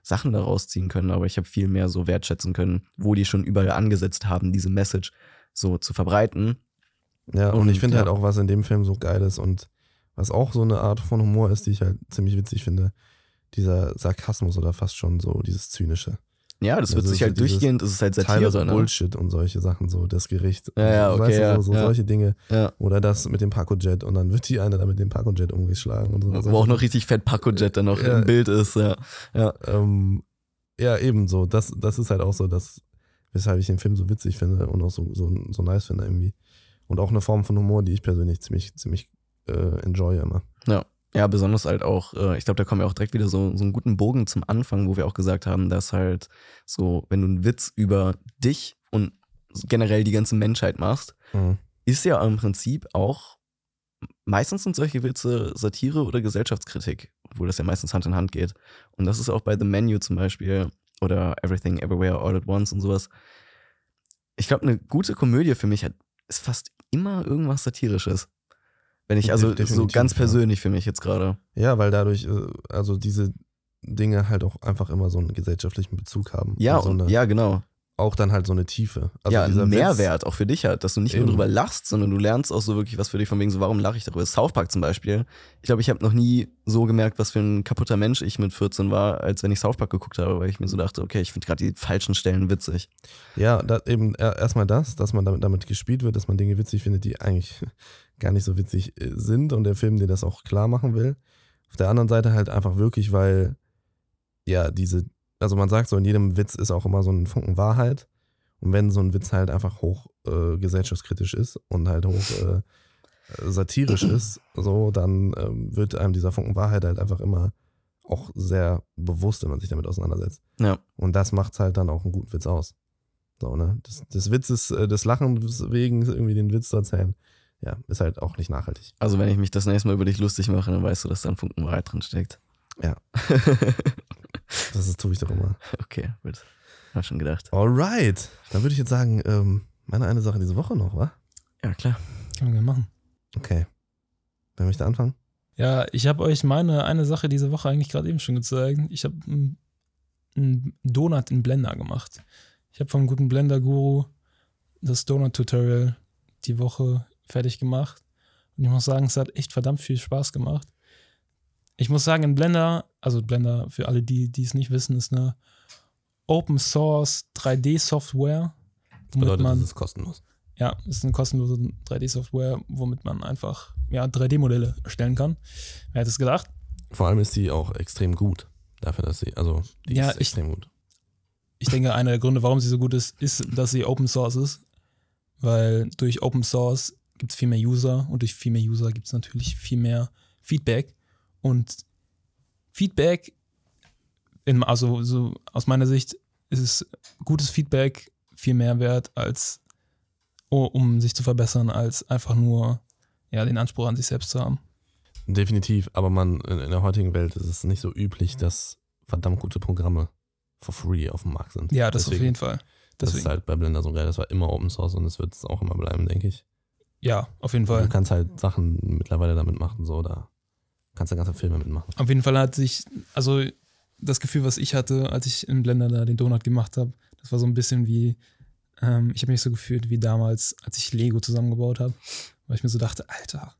Sachen daraus ziehen können, aber ich habe viel mehr so wertschätzen können, wo die schon überall angesetzt haben, diese Message so zu verbreiten. Ja, und, Und, ich finde ja. halt auch, was in dem Film so geil ist und was auch so eine Art von Humor ist, die ich halt ziemlich witzig finde, dieser Sarkasmus oder fast schon so dieses Zynische. Ja, das wird Also sich so halt dieses durchgehend, das ist halt Tyler Satire, ne? Bullshit und solche Sachen, so das Gericht. Ja, ja, okay, weißt du, ja, so, so ja. solche Dinge. Ja. Oder das mit dem Paco-Jet und dann wird die eine da mit dem Paco-Jet umgeschlagen und so. Wo auch noch richtig fett Paco-Jet dann noch im Bild ist, ja. Ja, Ähm, ja, ebenso. Das, das ist halt auch so, das, weshalb ich den Film so witzig finde und auch so, so, so nice finde irgendwie. Und auch eine Form von Humor, die ich persönlich ziemlich, ziemlich äh, enjoy immer. ja besonders halt auch, äh, ich glaube, da kommen wir auch direkt wieder so, so einen guten Bogen zum Anfang, wo wir auch gesagt haben, dass halt so, wenn du einen Witz über dich und generell die ganze Menschheit machst, Mhm. ist ja im Prinzip auch, meistens sind solche Witze Satire oder Gesellschaftskritik, obwohl das ja meistens Hand in Hand geht. Und das ist auch bei The Menu zum Beispiel oder Everything Everywhere All at Once und sowas. ich glaube, eine gute Komödie für mich hat, ist fast immer irgendwas Satirisches. Wenn ich, also so Definitiv, ganz ja. persönlich für mich jetzt gerade. Ja, weil dadurch, äh, also diese Dinge halt auch einfach immer so einen gesellschaftlichen Bezug haben. Ja, Und so eine, ja, genau. auch dann halt so eine Tiefe. Also ja, dieser ein Witz- Mehrwert auch für dich halt, dass du nicht Eben. nur drüber lachst, sondern du lernst auch so wirklich was für dich von wegen so, warum lache ich darüber? South Park zum Beispiel. Ich glaube, ich habe noch nie so gemerkt, was für ein kaputter Mensch ich mit 14 war, als wenn ich South Park geguckt habe, weil ich mir so dachte, okay, ich finde gerade die falschen Stellen witzig. Ja, da, eben er- erstmal das, dass man damit, damit gespielt wird, dass man Dinge witzig findet, die eigentlich gar nicht so witzig äh, sind und der Film dir das auch klar machen will. Auf der anderen Seite halt einfach wirklich, weil ja diese, also man sagt so, in jedem Witz ist auch immer so ein Funken Wahrheit. Und wenn so ein Witz halt einfach hoch äh, gesellschaftskritisch ist und halt hoch äh, satirisch ist, so, dann ähm, wird einem dieser Funken Wahrheit halt einfach immer auch sehr bewusst, wenn man sich damit auseinandersetzt. Ja. Und das macht halt dann auch einen guten Witz aus. So, ne? Des, des Witzes, äh, des Lachens wegen irgendwie den Witz zu erzählen, ja, ist halt auch nicht nachhaltig. Also wenn ich mich das nächste Mal über dich lustig mache, dann weißt du, dass da ein Funken Wahrheit drin steckt. Ja. Das ist, tue ich doch immer. okay, gut. Hab schon gedacht. Alright. Dann würde ich jetzt sagen, ähm, meine eine Sache diese Woche noch, wa? Ja, klar. Können wir gerne machen. Okay. Wer möchte anfangen? Ja, ich habe euch meine eine Sache diese Woche eigentlich gerade eben schon gezeigt. Ich habe einen Donut in Blender gemacht. Ich habe vom guten Blender-Guru das Donut-Tutorial die Woche fertig gemacht. Und ich muss sagen, es hat echt verdammt viel Spaß gemacht. Ich muss sagen, in Blender, also Blender für alle, die die es nicht wissen, ist eine Open Source 3D-Software, womit man ist kostenlos. ja, es ist eine kostenlose 3D-Software, womit man einfach ja, 3D-Modelle erstellen kann. Wer hätte es gedacht? Vor allem ist die auch extrem gut. Dafür, dass sie, also, die Ja, ist ich- extrem gut. Ich denke, einer der Gründe, warum sie so gut ist, ist, dass sie Open Source ist. Weil durch Open Source gibt es viel mehr User und durch viel mehr User gibt es natürlich viel mehr Feedback. Und Feedback, in, also so aus meiner Sicht, ist es gutes Feedback viel mehr wert, als oh, um sich zu verbessern, als einfach nur ja, den Anspruch an sich selbst zu haben. Definitiv, aber man, in, der heutigen Welt ist es nicht so üblich, dass verdammt gute Programme for free auf dem Markt sind. Ja, das Deswegen, auf jeden Fall. Das Deswegen, ist halt bei Blender so geil. Das war immer Open Source und es wird es auch immer bleiben, denke ich. Ja, auf jeden Du Fall. kannst halt Sachen mittlerweile damit machen, so, da kannst du ganze Filme mitmachen. Auf jeden Fall hat sich, also das Gefühl, was ich hatte, als ich in Blender da den Donut gemacht habe, das war so ein bisschen wie, ähm, ich habe mich so gefühlt wie damals, als ich Lego zusammengebaut habe, weil ich mir so dachte, Alter,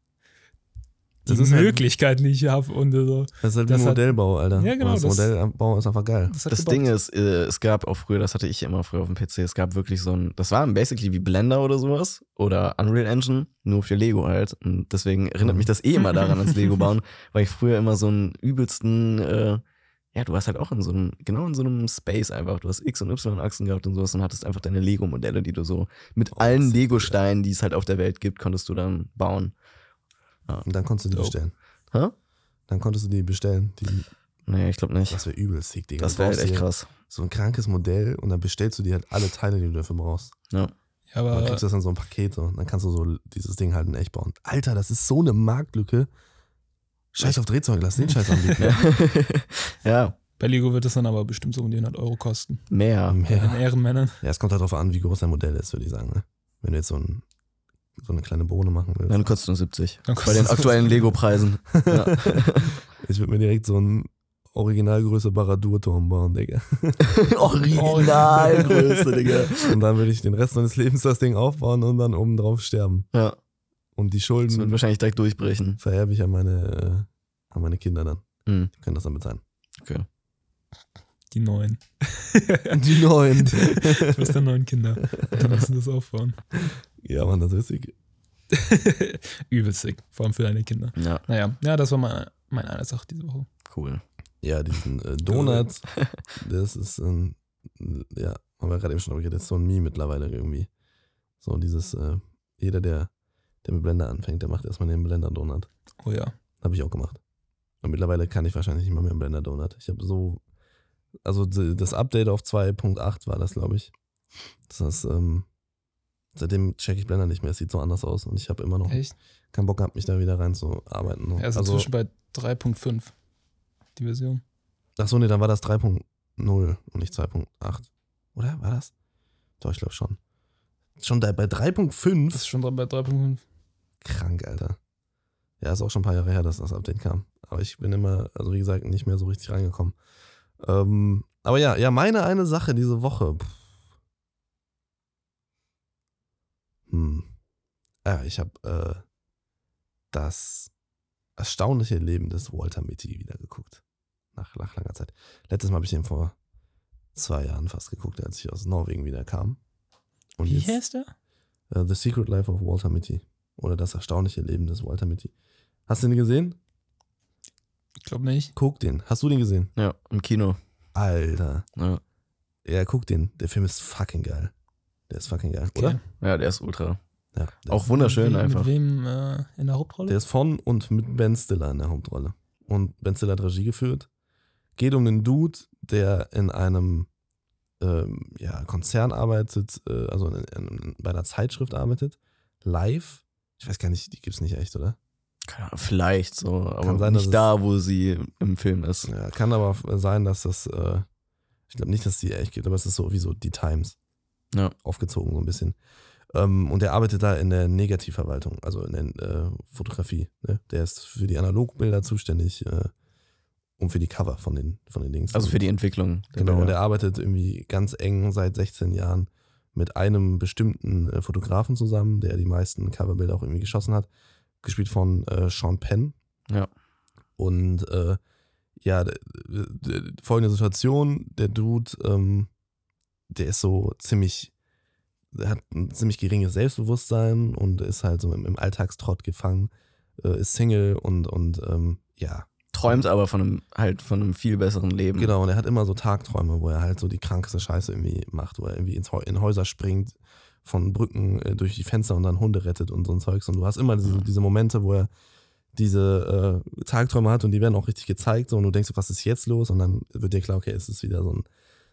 die Das ist halt- Möglichkeiten, die ich habe und so. Das ist halt Das wie hat- Modellbau, Alter. Ja, genau, Das, das- Modellbau ist einfach geil. Das, Das. Ding ist, äh, es gab auch früher, das hatte ich immer früher auf dem PC, es gab wirklich so ein, das war basically wie Blender oder sowas oder Unreal Engine, nur für Lego halt. Und deswegen erinnert mich das eh immer daran ans Lego bauen, weil ich früher immer so einen übelsten, äh, ja, du warst halt auch in so einem, genau in so einem Space einfach. Du hast X- und Y-Achsen gehabt und sowas und hattest einfach deine Lego-Modelle, die du so mit Oh, allen Lego-Steinen, die es halt auf der Welt gibt, konntest du dann bauen. Und dann konntest du die Dope. bestellen. Hä? Dann konntest du die bestellen. Die, Nee, ich glaube nicht. das wäre übel sick, Digga. Das wäre halt echt krass. So ein krankes Modell und dann bestellst du dir halt alle Teile, die du dafür brauchst. Ja. Ja, Und dann aber kriegst du das in so ein Paket so. Und dann kannst du so dieses Ding halt in echt bauen. Alter, das ist so eine Marktlücke. Scheiß auf Drehzeug, lass den Scheiß anbieten. ja, bei Lego wird das dann aber bestimmt so um die 100 Euro kosten. mehr. In Ja. Ehrenmännern. ja, es kommt halt darauf an, wie groß dein Modell ist, würde ich sagen. Ne? Wenn du jetzt so, ein, so eine kleine Bohne machen willst. Dann kostet es nur 70. Dann Bei den aktuellen Lego-Preisen. Ja. Ich würde mir direkt so ein Originalgröße Baradur-Turm bauen, Digga. Originalgröße, Digga. Und dann würde ich den Rest meines Lebens das Ding aufbauen und dann oben drauf sterben. Ja, Und die das wird Schulden wahrscheinlich direkt durchbrechen. vererbe ich an meine, äh, an meine Kinder dann. Hm. Die können das dann bezahlen. Okay. Die neuen. Die neuen. Du hast dann neun Kinder. Die müssen das aufbauen. ja, Mann, das ist sick. Übelst sick. Vor allem für deine Kinder. Ja, Naja, ja, das war meine, meine eine Sache diese Woche. cool. Ja, diesen äh, Donut, das ist ein, ja, haben wir gerade eben schon drüber geredet, das ist so ein Meme mittlerweile irgendwie. So dieses, äh, jeder, der, der mit Blender anfängt, der macht erstmal den Blender-Donut. Oh ja. Habe ich auch gemacht. Und mittlerweile kann ich wahrscheinlich nicht mal mehr einen Blender-Donut. Ich habe so, also das Update auf 2.8 war das, glaube ich. Das heißt, ähm, seitdem checke ich Blender nicht mehr. Es sieht so anders aus und ich habe immer noch Echt? keinen Bock gehabt, mich da wieder reinzuarbeiten. Er ist also, inzwischen bei 3.5. Die Version. ach so, nee, dann war das 3.0 und nicht 2.8. Oder? War das? Doch, ich glaube schon. Schon da bei 3.5? Das ist schon bei 3.5. Krank, Alter. Ja, ist auch schon ein paar Jahre her, dass das Update kam. Aber ich bin immer, also wie gesagt, nicht mehr so richtig reingekommen. Ähm, aber ja, ja, meine eine Sache diese Woche. Hm. Ja, ich habe äh, das erstaunliche Leben des Walter Mitty wieder geguckt. Nach, nach langer Zeit. Letztes Mal habe ich den vor zwei Jahren fast geguckt, als ich aus Norwegen wieder kam. Und Wie jetzt, heißt der? äh, The Secret Life of Walter Mitty. Oder das erstaunliche Leben des Walter Mitty. Hast du den gesehen? Ich glaube nicht. Guck den. Hast du den gesehen? Ja, im Kino. Alter. Ja, Ja, guck den. Der Film ist fucking geil. Der ist fucking geil, Okay. oder? ja der ist ultra. Ja. Der Auch ist, wunderschön Wie- einfach. Mit wem äh, in der Hauptrolle? der ist von und mit Ben Stiller in der Hauptrolle. Und Ben Stiller hat Regie geführt. Geht um einen Dude, der in einem ähm, ja, Konzern arbeitet, äh, also in, in, bei einer Zeitschrift arbeitet. Live. Ich weiß gar nicht, die gibt's nicht echt, oder? Vielleicht so, aber sein, nicht da, wo sie im Film ist. Ja, kann aber sein, dass das, äh, ich glaube nicht, dass die echt gibt, aber es ist so wie so die Times. Ja. Aufgezogen so ein bisschen. Ähm, und der arbeitet da in der Negativverwaltung, also in der äh, Fotografie. Ne? Der ist für die Analogbilder zuständig äh, und für die Cover von den, von den Dings. Also für die Entwicklung. Genau, und Bilder. er arbeitet irgendwie ganz eng seit 16 Jahren mit einem bestimmten äh, Fotografen zusammen, der die meisten Coverbilder auch irgendwie geschossen hat. Gespielt von äh, Sean Penn. Ja. Und äh, ja, folgende Situation: Der Dude, ähm, der ist so ziemlich, der hat ein ziemlich geringes Selbstbewusstsein und ist halt so im, im Alltagstrott gefangen, äh, ist Single und, und ähm, ja, Träumt aber von einem, halt von einem viel besseren Leben. Genau, und er hat immer so Tagträume, wo er halt so die krankeste Scheiße irgendwie macht, wo er irgendwie ins in Häuser springt, von Brücken äh, durch die Fenster und dann Hunde rettet und so ein Zeugs. Und du hast immer diese, diese Momente, wo er diese äh, Tagträume hat und die werden auch richtig gezeigt so, und du denkst, was ist jetzt los? Und dann wird dir klar, okay, es ist wieder so ein,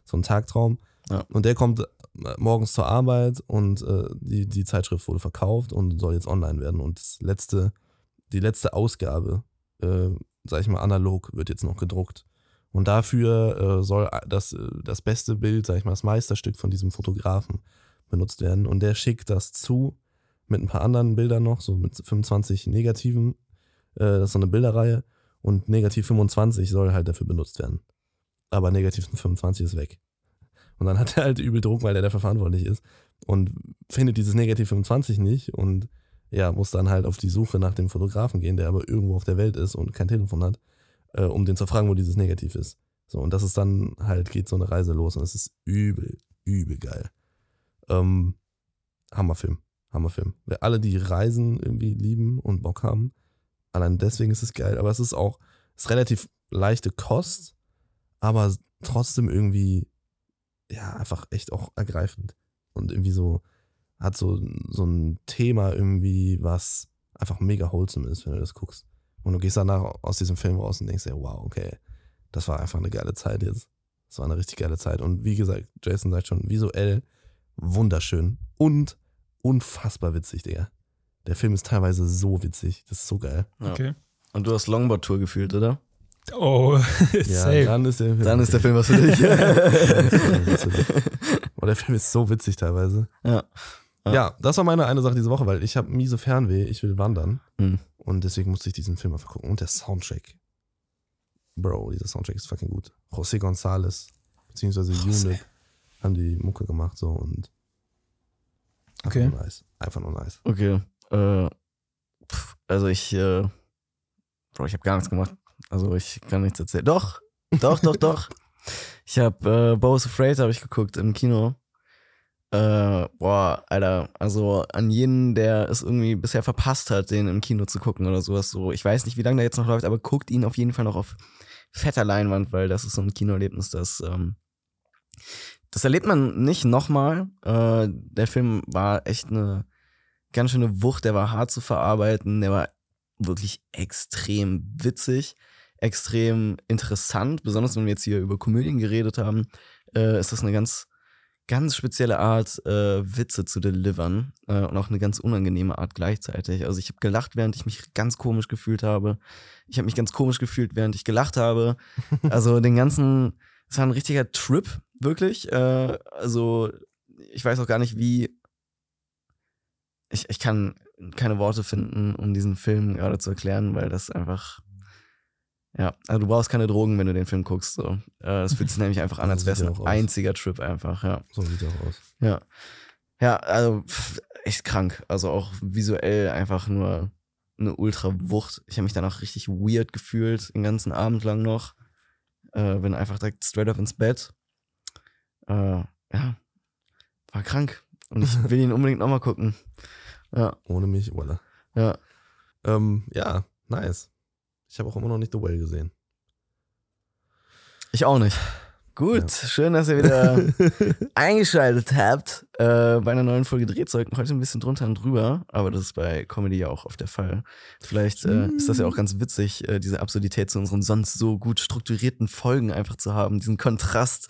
so ein Tagtraum. Ja. Und der kommt äh, morgens zur Arbeit und äh, die, die Zeitschrift wurde verkauft und soll jetzt online werden. Und das letzte, die letzte Ausgabe, äh, sag ich mal, analog, wird jetzt noch gedruckt. Und dafür äh, soll das, äh, das beste Bild, sag ich mal, das Meisterstück von diesem Fotografen benutzt werden. Und der schickt das zu mit ein paar anderen Bildern noch, so mit 25 Negativen. Äh, das ist so eine Bilderreihe. Und Negativ 25 soll halt dafür benutzt werden. Aber Negativ 25 ist weg. Und dann hat er halt übel Druck, weil er dafür verantwortlich ist. Und findet dieses Negativ 25 nicht. Und ja, muss dann halt auf die Suche nach dem Fotografen gehen, der aber irgendwo auf der Welt ist und kein Telefon hat, äh, um den zu fragen, wo dieses Negativ ist. So, und das ist dann halt, geht so eine Reise los und es ist übel, übel geil. Ähm, Hammerfilm, Hammerfilm. Wer alle, die Reisen irgendwie lieben und Bock haben, allein deswegen ist es geil. Aber es ist auch, es ist relativ leichte Kost, aber trotzdem irgendwie, ja, einfach echt auch ergreifend. Und irgendwie so, hat so, so ein Thema irgendwie, was einfach mega wholesome ist, wenn du das guckst. Und du gehst danach aus diesem Film raus und denkst dir, wow, okay, das war einfach eine geile Zeit jetzt. Das war eine richtig geile Zeit. Und wie gesagt, Jason sagt schon, visuell wunderschön und unfassbar witzig, Digga. Der Film ist teilweise so witzig. Das ist so geil. Ja. Okay. Und du hast Longboard-Tour gefühlt, oder? Oh, Ja, safe. dann ist der Film. Dann ist der Film was für dich. Oh, der Film ist so witzig teilweise. ja. Ja. Ja, das war meine eine Sache diese Woche, weil ich habe miese Fernweh, ich will wandern. Hm. Und deswegen musste ich diesen Film einfach gucken. Und der Soundtrack. Bro, dieser Soundtrack ist fucking gut. José González, beziehungsweise José. Unit, haben die Mucke gemacht so und einfach Okay. nur nice. Einfach nur nice. Okay. Äh, pff, also ich, äh, Bro, ich habe gar nichts gemacht. Also ich kann nichts erzählen. Doch, doch, doch, doch. Ich habe äh, Bo's Afraid habe ich geguckt im Kino. Äh, boah, Alter, also an jeden, der es irgendwie bisher verpasst hat, den im Kino zu gucken oder sowas, so, ich weiß nicht, wie lange der jetzt noch läuft, aber guckt ihn auf jeden Fall noch auf fetter Leinwand, weil das ist so ein Kinoerlebnis, das, ähm, das erlebt man nicht nochmal. Äh, der Film war echt eine ganz schöne Wucht, der war hart zu verarbeiten, der war wirklich extrem witzig, extrem interessant, besonders wenn wir jetzt hier über Komödien geredet haben, äh, ist das eine ganz, ganz spezielle Art, äh, Witze zu delivern äh, und auch eine ganz unangenehme Art gleichzeitig. Also ich habe gelacht, während ich mich ganz komisch gefühlt habe. Ich habe mich ganz komisch gefühlt, während ich gelacht habe. Also den ganzen, es war ein richtiger Trip, wirklich. Äh, also ich weiß auch gar nicht, wie ich, ich kann keine Worte finden, um diesen Film gerade zu erklären, weil das einfach. Ja, also du brauchst keine Drogen, wenn du den Film guckst. So. Äh, Das fühlt sich nämlich einfach an, als wäre es ein aus. einziger Trip einfach, ja. So sieht er auch aus. Ja. Ja, also echt krank. Also auch visuell einfach nur eine Ultra-Wucht. Ich habe mich danach richtig weird gefühlt, den ganzen Abend lang noch. Äh, bin einfach direkt straight up ins Bett. Äh, ja, war krank. Und ich will ihn unbedingt nochmal gucken. Ja, Ohne mich, voilà. ja. Ähm, ja, nice. Ich habe auch immer noch nicht The Well gesehen. Ich auch nicht. Gut, schön, dass ihr wieder eingeschaltet habt äh, bei einer neuen Folge Drehzeug. Heute ein bisschen drunter und drüber, aber das ist bei Comedy ja auch oft der Fall. Vielleicht äh, ist das ja auch ganz witzig, äh, diese Absurdität zu unseren sonst so gut strukturierten Folgen einfach zu haben, diesen Kontrast,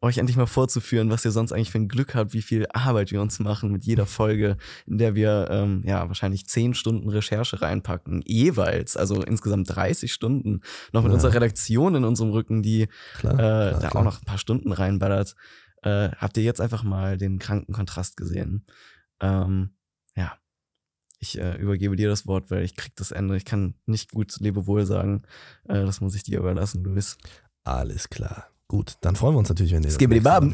euch endlich mal vorzuführen, was ihr sonst eigentlich für ein Glück habt, wie viel Arbeit wir uns machen mit jeder Folge, in der wir ähm, ja wahrscheinlich zehn Stunden Recherche reinpacken, jeweils, also insgesamt 30 Stunden, noch mit Ja. unserer Redaktion in unserem Rücken, die Klar. äh, klar, da klar. auch noch ein paar Stunden reinballert, äh, habt ihr jetzt einfach mal den kranken Kontrast gesehen. Ähm, ja, ich äh, übergebe dir das Wort, weil ich krieg das Ende. Ich kann nicht gut Lebewohl sagen. Äh, das muss ich dir überlassen, Luis. Alles klar. Gut, dann freuen wir uns natürlich, wenn ihr. das Baben.